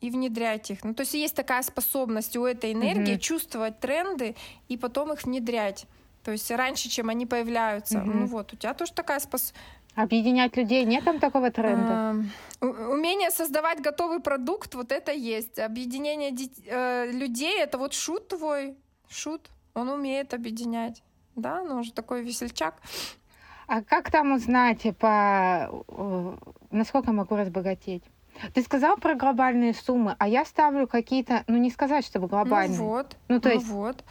и внедрять их. Ну, то есть есть такая способность у этой энергии mm-hmm. чувствовать тренды и потом их внедрять. То есть раньше, чем они появляются. Mm-hmm. Ну вот, у тебя тоже такая способность. Объединять людей, нет там такого тренда? Умение создавать готовый продукт, вот это есть. Объединение э, людей, это вот шут твой, шут, он умеет объединять. Да, ну уже такой весельчак. А как там узнать, по, э, насколько могу разбогатеть? Ты сказал про глобальные суммы, а я ставлю какие-то, ну не сказать, чтобы глобальные. Ну вот. Ну то ну есть. Вот.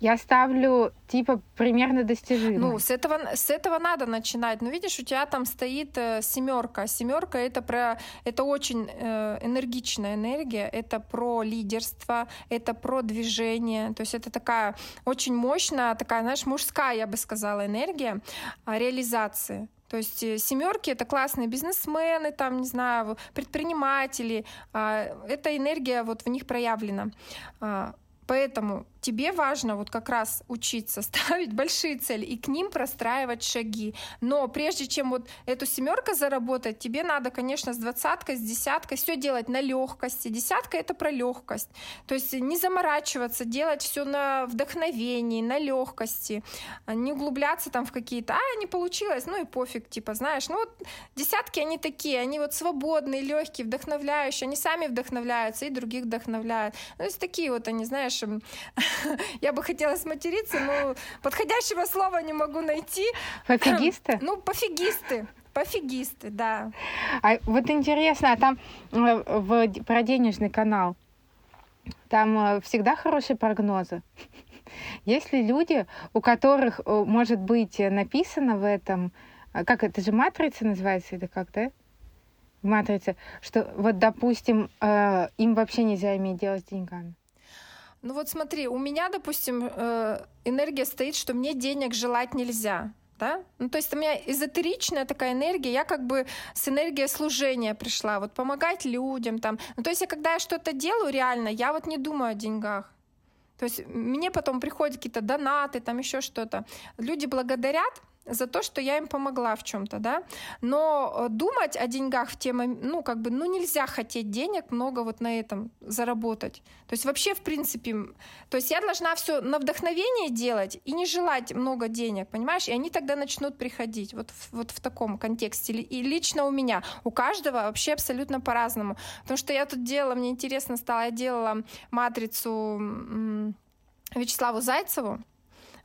Я ставлю типа примерно достижимо. Ну, с этого, с этого надо начинать. Но видишь, у тебя там стоит э, семерка. Семерка это про это очень э, энергичная энергия, это про лидерство, это про движение. То есть это такая очень мощная, такая, знаешь, мужская, я бы сказала, энергия э, реализации. То есть э, семерки это классные бизнесмены, там, не знаю, предприниматели. Э, эта энергия вот в них проявлена. Поэтому тебе важно вот как раз учиться ставить большие цели и к ним простраивать шаги. Но прежде чем вот эту семерку заработать, тебе надо, конечно, с двадцаткой, с десяткой все делать на легкости. Десятка это про легкость. То есть не заморачиваться, делать все на вдохновении, на легкости, не углубляться там в какие-то, а, не получилось, ну и пофиг, типа, знаешь, ну вот десятки они такие, они вот свободные, легкие, вдохновляющие, они сами вдохновляются и других вдохновляют. Ну, то есть такие вот они, знаешь, я бы хотела сматериться, но подходящего слова не могу найти. Пофигисты? Ну, пофигисты. Пофигисты, да. А вот интересно, а там э, в, про денежный канал, там э, всегда хорошие прогнозы? Есть ли люди, у которых, э, может быть, написано в этом, как это же матрица называется или как, да? Матрица, что вот, допустим, им вообще нельзя иметь дело с деньгами. Ну вот смотри, у меня, допустим, э, энергия стоит, что мне денег желать нельзя. Да? Ну, то есть у меня эзотеричная такая энергия, я как бы с энергией служения пришла, вот помогать людям там. Ну, то есть я, когда я что-то делаю реально, я вот не думаю о деньгах. То есть мне потом приходят какие-то донаты, там еще что-то. Люди благодарят, за то, что я им помогла в чем-то, да. Но э, думать о деньгах в теме, ну, как бы, ну, нельзя хотеть денег много вот на этом заработать. То есть вообще, в принципе, то есть я должна все на вдохновение делать и не желать много денег, понимаешь? И они тогда начнут приходить вот вот в таком контексте. И лично у меня, у каждого вообще абсолютно по-разному. Потому что я тут делала, мне интересно стало, я делала матрицу Вячеславу Зайцеву,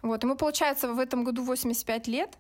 вот, ему, получается, в этом году 85 лет,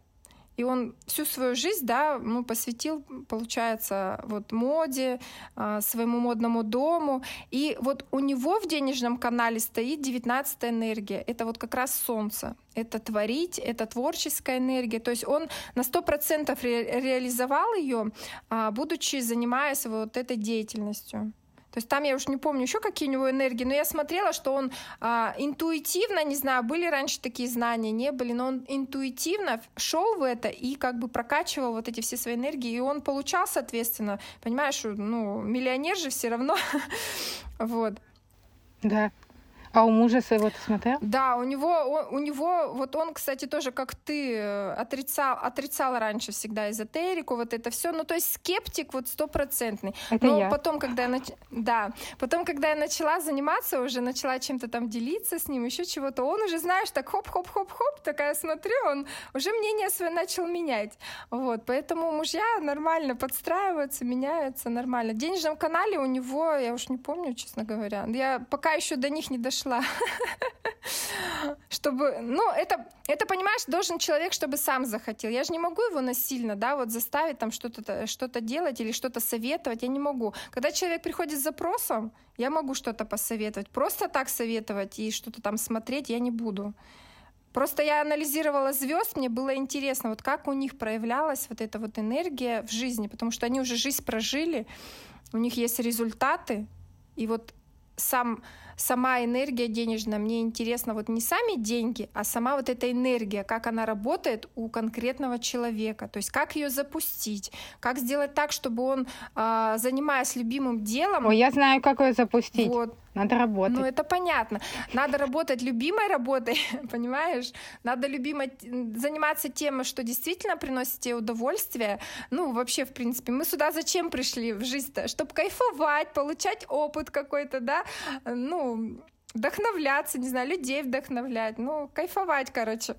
и он всю свою жизнь, да, ну, посвятил, получается, вот моде, а, своему модному дому. И вот у него в денежном канале стоит 19 энергия. Это вот как раз солнце. Это творить, это творческая энергия. То есть он на 100% ре- реализовал ее, а, будучи занимаясь вот этой деятельностью. То есть там я уж не помню еще какие у него энергии, но я смотрела, что он а, интуитивно, не знаю, были раньше такие знания, не были, но он интуитивно шел в это и как бы прокачивал вот эти все свои энергии, и он получал, соответственно, понимаешь, ну, миллионер же все равно, вот. Да. А у мужа своего ты смотрел? Да, у него, у него, вот он, кстати, тоже, как ты, э, отрицал, отрицал раньше всегда эзотерику, вот это все. Ну, то есть скептик вот стопроцентный. Это Но я. потом, когда я, нач... да, потом, когда я начала заниматься, уже начала чем-то там делиться с ним, еще чего-то, он уже, знаешь, так хоп-хоп-хоп-хоп, такая смотрю, он уже мнение свое начал менять. Вот, поэтому мужья нормально подстраиваются, меняются нормально. В денежном канале у него, я уж не помню, честно говоря, я пока еще до них не дошла шла. Чтобы, ну, это, это, понимаешь, должен человек, чтобы сам захотел. Я же не могу его насильно, да, вот заставить там что-то что делать или что-то советовать, я не могу. Когда человек приходит с запросом, я могу что-то посоветовать. Просто так советовать и что-то там смотреть я не буду. Просто я анализировала звезд, мне было интересно, вот как у них проявлялась вот эта вот энергия в жизни, потому что они уже жизнь прожили, у них есть результаты, и вот сам сама энергия денежная, мне интересно вот не сами деньги, а сама вот эта энергия, как она работает у конкретного человека, то есть как ее запустить, как сделать так, чтобы он, э, занимаясь любимым делом... О, я знаю, как ее запустить. Вот, надо работать. Ну, это понятно. Надо работать любимой работой, понимаешь? Надо любимо заниматься тем, что действительно приносит тебе удовольствие. Ну, вообще, в принципе, мы сюда зачем пришли в жизнь-то? Чтобы кайфовать, получать опыт какой-то, да? Ну, вдохновляться, не знаю, людей вдохновлять. Ну, кайфовать, короче.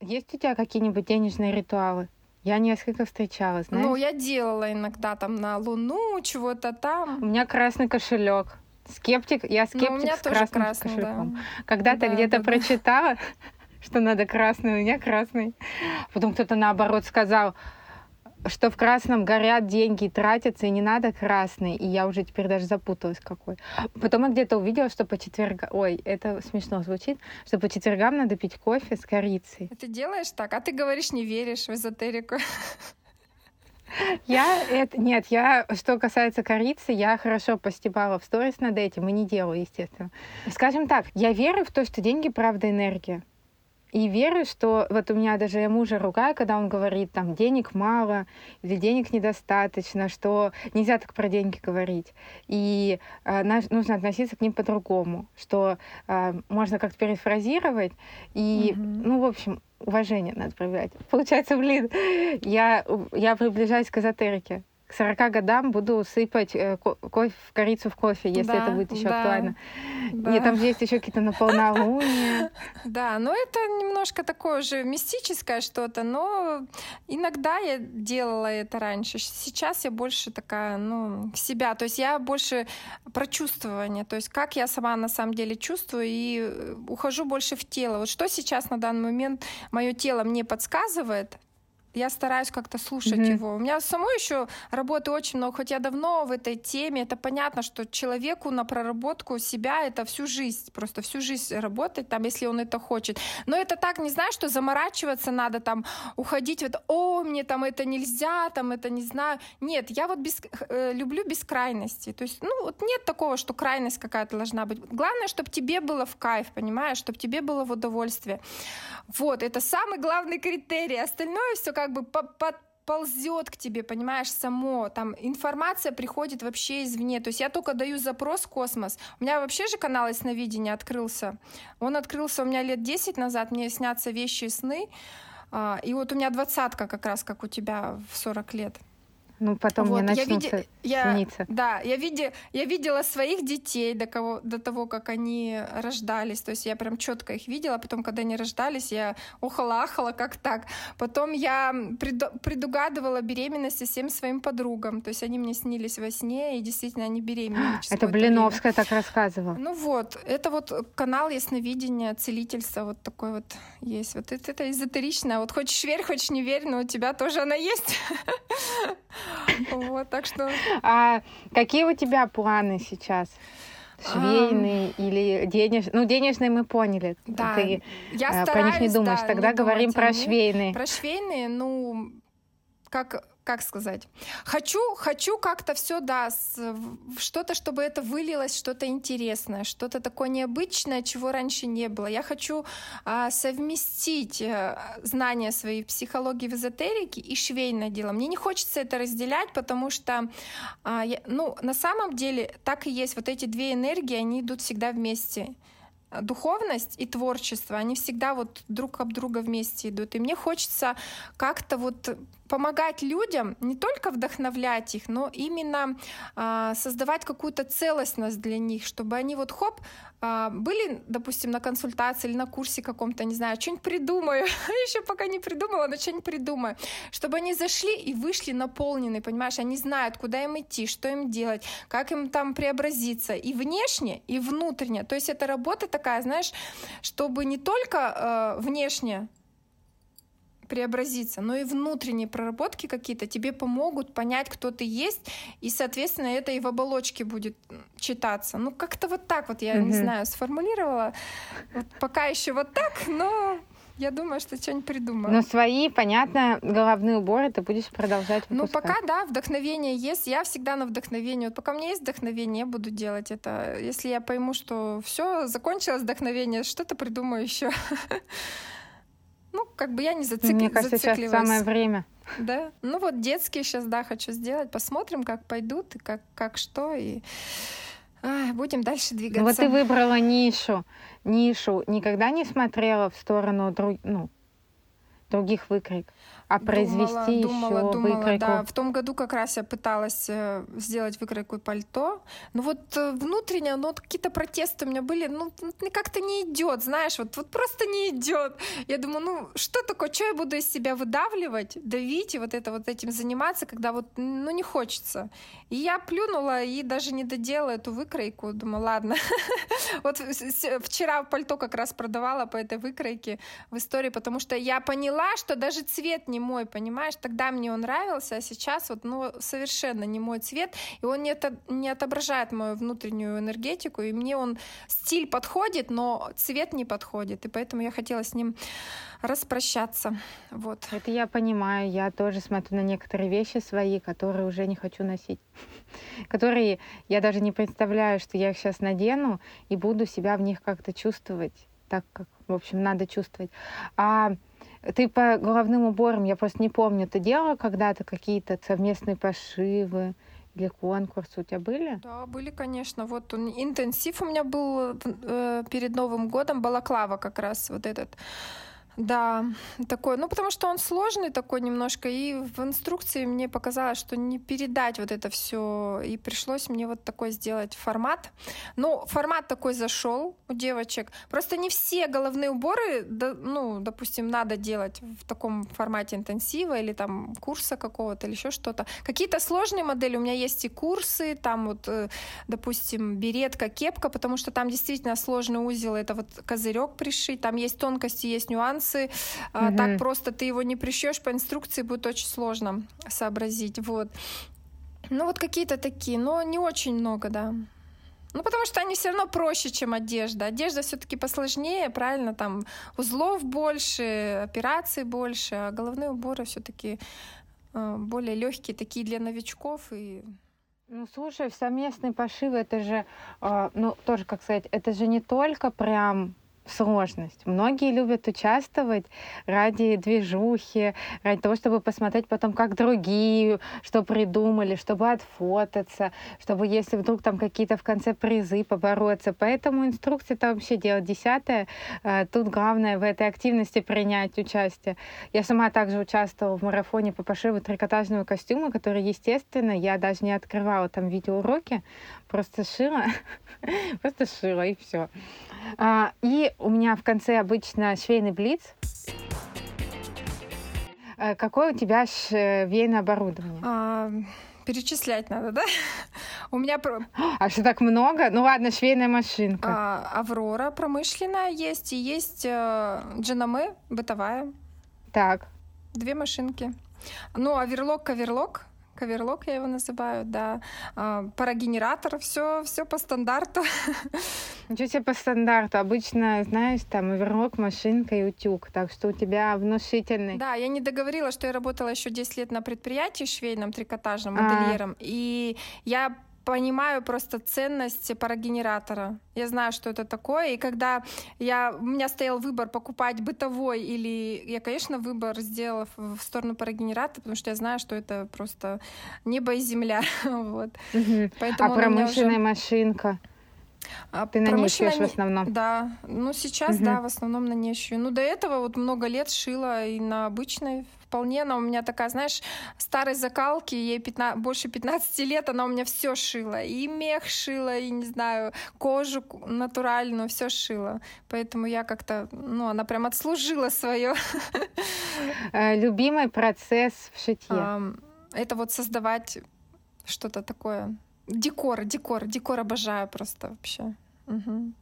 Есть у тебя какие-нибудь денежные ритуалы? Я несколько встречалась, знаешь? Ну, я делала иногда там на Луну, чего-то там. У меня красный кошелек. Скептик, я скептик ну, у меня с тоже красным красный, кошельком. Да. Когда-то да, где-то да, прочитала, да. что надо красный, у меня красный. Потом кто-то наоборот сказал, что в красном горят деньги, тратятся, и не надо красный. И я уже теперь даже запуталась какой. Потом я где-то увидела, что по четвергам... Ой, это смешно звучит, что по четвергам надо пить кофе с корицей. А ты делаешь так? А ты говоришь, не веришь в эзотерику. Я это нет, я что касается корицы, я хорошо постебала в сторис над этим и не делаю, естественно. Скажем так, я верю в то, что деньги правда энергия. И верю, что вот у меня даже я мужа ругаю, когда он говорит, там, денег мало или денег недостаточно, что нельзя так про деньги говорить. И э, наш, нужно относиться к ним по-другому, что э, можно как-то перефразировать. И, mm-hmm. ну, в общем, уважение надо проявлять. Получается, блин, я, я приближаюсь к эзотерике к 40 годам буду сыпать э, кофе, корицу в кофе, если да, это будет еще да, актуально. Да. И там же есть еще какие-то наполнолуния. Да, но это немножко такое же мистическое что-то, но иногда я делала это раньше. Сейчас я больше такая, ну, себя. То есть я больше про чувствование, то есть как я сама на самом деле чувствую и э, ухожу больше в тело. Вот что сейчас на данный момент мое тело мне подсказывает, я стараюсь как-то слушать mm-hmm. его. У меня самой еще работы очень много, хоть я давно в этой теме. Это понятно, что человеку на проработку себя это всю жизнь, просто всю жизнь работать там, если он это хочет. Но это так, не знаю, что заморачиваться надо там, уходить вот, о, мне там это нельзя, там это не знаю. Нет, я вот без, э, люблю бескрайности. То есть, ну, вот нет такого, что крайность какая-то должна быть. Главное, чтобы тебе было в кайф, понимаешь, чтобы тебе было в удовольствие. Вот, это самый главный критерий. Остальное все как бы под ползет к тебе, понимаешь, само. Там информация приходит вообще извне. То есть я только даю запрос в космос. У меня вообще же канал ясновидения открылся. Он открылся у меня лет 10 назад. Мне снятся вещи и сны. А, и вот у меня двадцатка как раз, как у тебя в 40 лет. Ну, потом вот, мне начнут я, види... я, Да, я, види... я видела своих детей до, кого... до того, как они рождались. То есть я прям четко их видела. Потом, когда они рождались, я охала-ахала, как так. Потом я преду... предугадывала беременности всем своим подругам. То есть они мне снились во сне, и действительно они беременны. Это Блиновская так рассказывала. Ну вот, это вот канал ясновидения, целительства вот такой вот есть. Вот это, это эзотеричное. Вот хочешь верь, хочешь не верь, но у тебя тоже она есть. Вот, так что... А какие у тебя планы сейчас? швейный а... или денежный. Ну, денежные мы поняли. Да, Ты я стараюсь, про них не думаешь. Да, Тогда не говорим про швейные. Про швейные, ну, как как сказать, хочу, хочу как-то все, да, что-то, чтобы это вылилось, что-то интересное, что-то такое необычное, чего раньше не было. Я хочу а, совместить а, знания своей психологии в эзотерике и швейное дело. Мне не хочется это разделять, потому что, а, я, ну, на самом деле так и есть. Вот эти две энергии, они идут всегда вместе духовность и творчество, они всегда вот друг об друга вместе идут. И мне хочется как-то вот помогать людям, не только вдохновлять их, но именно а, создавать какую-то целостность для них, чтобы они вот хоп, а, были, допустим, на консультации или на курсе каком-то, не знаю, что-нибудь придумаю, еще пока не придумала, но что-нибудь придумаю, чтобы они зашли и вышли наполнены, понимаешь, они знают, куда им идти, что им делать, как им там преобразиться и внешне, и внутренне. То есть это работа такая, знаешь, чтобы не только э, внешне преобразиться, но и внутренние проработки какие-то тебе помогут понять, кто ты есть, и, соответственно, это и в оболочке будет читаться. Ну, как-то вот так вот я, mm-hmm. не знаю, сформулировала. Вот пока еще вот так, но я думаю, что что-нибудь придумаю. Но свои, понятно, головные уборы ты будешь продолжать выпускать. Ну, пока, да, вдохновение есть. Я всегда на вдохновение. Вот пока у меня есть вдохновение, я буду делать это. Если я пойму, что все, закончилось вдохновение, что-то придумаю еще. Ну, как бы я не зацикли... Мне кажется, сейчас самое время. Да. Ну вот детские сейчас, да, хочу сделать. Посмотрим, как пойдут и как, как что. И а, будем дальше двигаться. Вот ты выбрала нишу. Нишу. Никогда не смотрела в сторону друг... ну, других выкрик? А произвести думала, еще думала, выкройку. Да, в том году как раз я пыталась э, сделать выкройку пальто. Но вот э, внутренне, ну вот какие-то протесты у меня были, ну как-то не идет, знаешь, вот, вот просто не идет. Я думаю, ну что такое, что я буду из себя выдавливать, давить и вот это вот этим заниматься, когда вот, ну не хочется. И я плюнула и даже не доделала эту выкройку. Думаю, ладно. Вот вчера пальто как раз продавала по этой выкройке в истории, потому что я поняла, что даже цвет не мой, понимаешь? Тогда мне он нравился, а сейчас вот, ну, совершенно не мой цвет, и он не, это, не отображает мою внутреннюю энергетику, и мне он стиль подходит, но цвет не подходит, и поэтому я хотела с ним распрощаться. Вот. Это я понимаю. Я тоже смотрю на некоторые вещи свои, которые уже не хочу носить. Которые я даже не представляю, что я их сейчас надену и буду себя в них как-то чувствовать. так как, в общем, надо чувствовать. А ты по головным уборам, я просто не помню, ты делала когда-то какие-то совместные пошивы? или конкурсы у тебя были? Да, были, конечно. Вот он, интенсив у меня был э, перед Новым годом, балаклава как раз вот этот. Да, такой, ну потому что он сложный такой немножко, и в инструкции мне показалось, что не передать вот это все, и пришлось мне вот такой сделать формат. Ну, формат такой зашел у девочек. Просто не все головные уборы, да, ну, допустим, надо делать в таком формате интенсива или там курса какого-то или еще что-то. Какие-то сложные модели, у меня есть и курсы, там вот, э, допустим, беретка, кепка, потому что там действительно сложный узел, это вот козырек пришить, там есть тонкости, есть нюансы, нюансы. Угу. Так просто ты его не прищешь по инструкции, будет очень сложно сообразить. Вот. Ну вот какие-то такие, но не очень много, да. Ну, потому что они все равно проще, чем одежда. Одежда все-таки посложнее, правильно, там узлов больше, операций больше, а головные уборы все-таки э, более легкие, такие для новичков и ну, слушай, совместный пошив, это же, э, ну, тоже, как сказать, это же не только прям сложность. Многие любят участвовать ради движухи, ради того, чтобы посмотреть потом, как другие, что придумали, чтобы отфотаться, чтобы, если вдруг там какие-то в конце призы побороться. Поэтому инструкция там вообще дело десятое. Э, тут главное в этой активности принять участие. Я сама также участвовала в марафоне по пошиву трикотажного костюма, который, естественно, я даже не открывала там видеоуроки, просто шила, просто шила и все. А, и у меня в конце обычно швейный блиц. А, какое у тебя швейное оборудование? А, перечислять надо, да? У меня... А что так много? Ну ладно, швейная машинка. А, Аврора промышленная есть, и есть э, Джанаме бытовая. Так. Две машинки. Ну, аверлок, каверлок каверлок я его называю, да, а, парогенератор, все, все по стандарту. Ничего себе по стандарту. Обычно, знаешь, там оверлок, машинка и утюг, так что у тебя внушительный. Да, я не договорила, что я работала еще 10 лет на предприятии швейном, трикотажном, а. модельером, а. и я понимаю просто ценность парогенератора. Я знаю, что это такое. И когда я, у меня стоял выбор покупать бытовой или... Я, конечно, выбор сделала в сторону парогенератора, потому что я знаю, что это просто небо и земля. вот. угу. Поэтому а промышленная уже... машинка? А Ты на ней шьешь в основном? Да. Ну, сейчас, угу. да, в основном на ней шью. Ну, до этого вот много лет шила и на обычной вполне она у меня такая, знаешь, старой закалки, ей 15, больше 15 лет, она у меня все шила. И мех шила, и, не знаю, кожу натуральную, все шила. Поэтому я как-то, ну, она прям отслужила свое. Э, любимый процесс в шитье? Это вот создавать что-то такое. Декор, декор, декор обожаю просто вообще. Угу.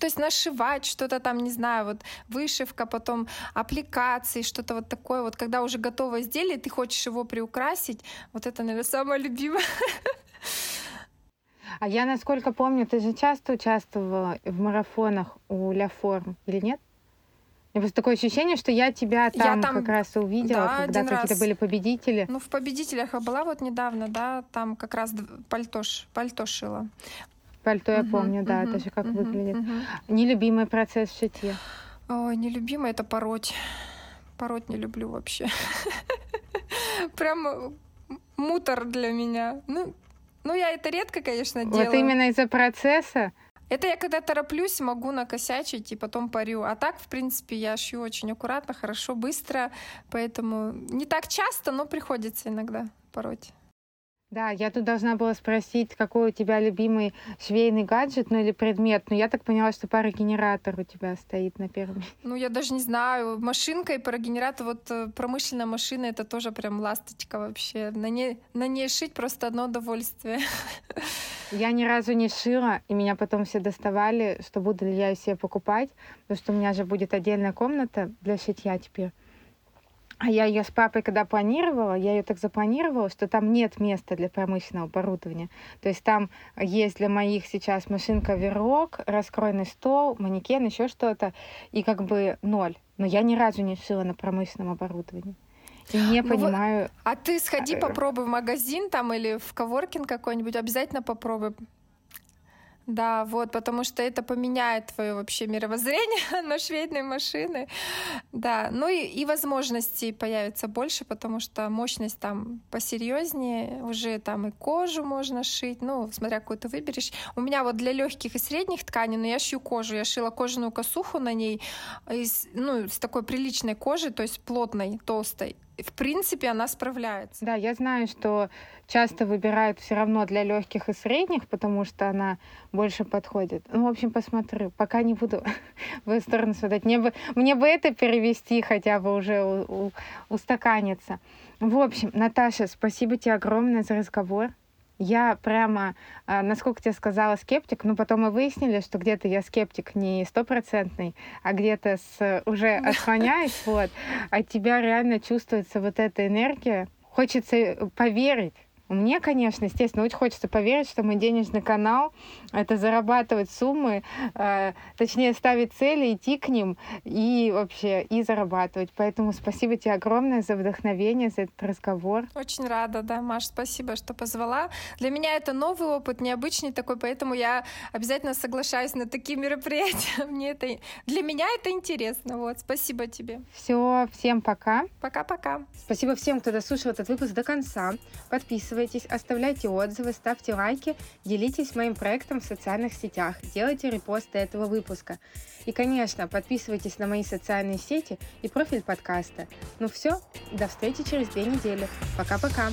То есть нашивать что-то там, не знаю, вот вышивка, потом аппликации, что-то вот такое. Вот когда уже готово изделие, ты хочешь его приукрасить, вот это, наверное, самое любимое. А я, насколько помню, ты же часто участвовала в марафонах у Ля Форм, или нет? У меня просто такое ощущение, что я тебя там, я там как раз увидела, да, когда какие-то были победители. Ну, в победителях я была вот недавно, да, там как раз пальто, пальто шила. Пальто я помню, да, это же как выглядит. Нелюбимый процесс в шитье. Ой, нелюбимый это пороть. Пороть не люблю вообще. Прям мутор для меня. Ну, ну, я это редко, конечно, делаю. Вот именно из-за процесса? Это я когда тороплюсь, могу накосячить и потом парю. А так, в принципе, я шью очень аккуратно, хорошо, быстро. Поэтому не так часто, но приходится иногда пороть. Да, я тут должна была спросить, какой у тебя любимый швейный гаджет, ну или предмет. Но я так поняла, что парогенератор у тебя стоит на первом. Ну, я даже не знаю. Машинка и парогенератор, вот э, промышленная машина, это тоже прям ласточка вообще. На ней, на ней шить просто одно удовольствие. Я ни разу не шила, и меня потом все доставали, что буду ли я ее себе покупать, потому что у меня же будет отдельная комната для шитья теперь. А я ее с папой, когда планировала, я ее так запланировала, что там нет места для промышленного оборудования. То есть там есть для моих сейчас машинка верлок, раскроенный стол, манекен, еще что-то, и как бы ноль. Но я ни разу не шила на промышленном оборудовании. И не ну, понимаю. А ты сходи, э, попробуй в магазин там или в коворкинг какой-нибудь, обязательно попробуй. Да, вот, потому что это поменяет твое вообще мировоззрение на швейной машины. Да, ну и, и возможностей появится больше, потому что мощность там посерьезнее, уже там и кожу можно шить, ну, смотря какую ты выберешь. У меня вот для легких и средних тканей, но я шью кожу, я шила кожаную косуху на ней, из, ну, с такой приличной кожи, то есть плотной, толстой в принципе, она справляется. Да, я знаю, что часто выбирают все равно для легких и средних, потому что она больше подходит. Ну, в общем, посмотрю. Пока не буду в эту сторону смотреть. Мне бы, мне бы это перевести хотя бы уже у, у, устаканиться. В общем, Наташа, спасибо тебе огромное за разговор. Я прямо, а, насколько тебе сказала, скептик, но потом мы выяснили, что где-то я скептик не стопроцентный, а где-то с, уже отклоняюсь, вот. А тебя реально чувствуется вот эта энергия. Хочется поверить, мне, конечно, естественно, очень хочется поверить, что мой денежный канал — это зарабатывать суммы, э, точнее, ставить цели, идти к ним и вообще и зарабатывать. Поэтому спасибо тебе огромное за вдохновение, за этот разговор. Очень рада, да, Маш, спасибо, что позвала. Для меня это новый опыт, необычный такой, поэтому я обязательно соглашаюсь на такие мероприятия. Мне это, для меня это интересно. Вот, спасибо тебе. Все, всем пока. Пока-пока. Спасибо всем, кто дослушал этот выпуск до конца. Подписывайтесь подписывайтесь, оставляйте отзывы, ставьте лайки, делитесь моим проектом в социальных сетях, делайте репосты этого выпуска. И, конечно, подписывайтесь на мои социальные сети и профиль подкаста. Ну все, до встречи через две недели. Пока-пока.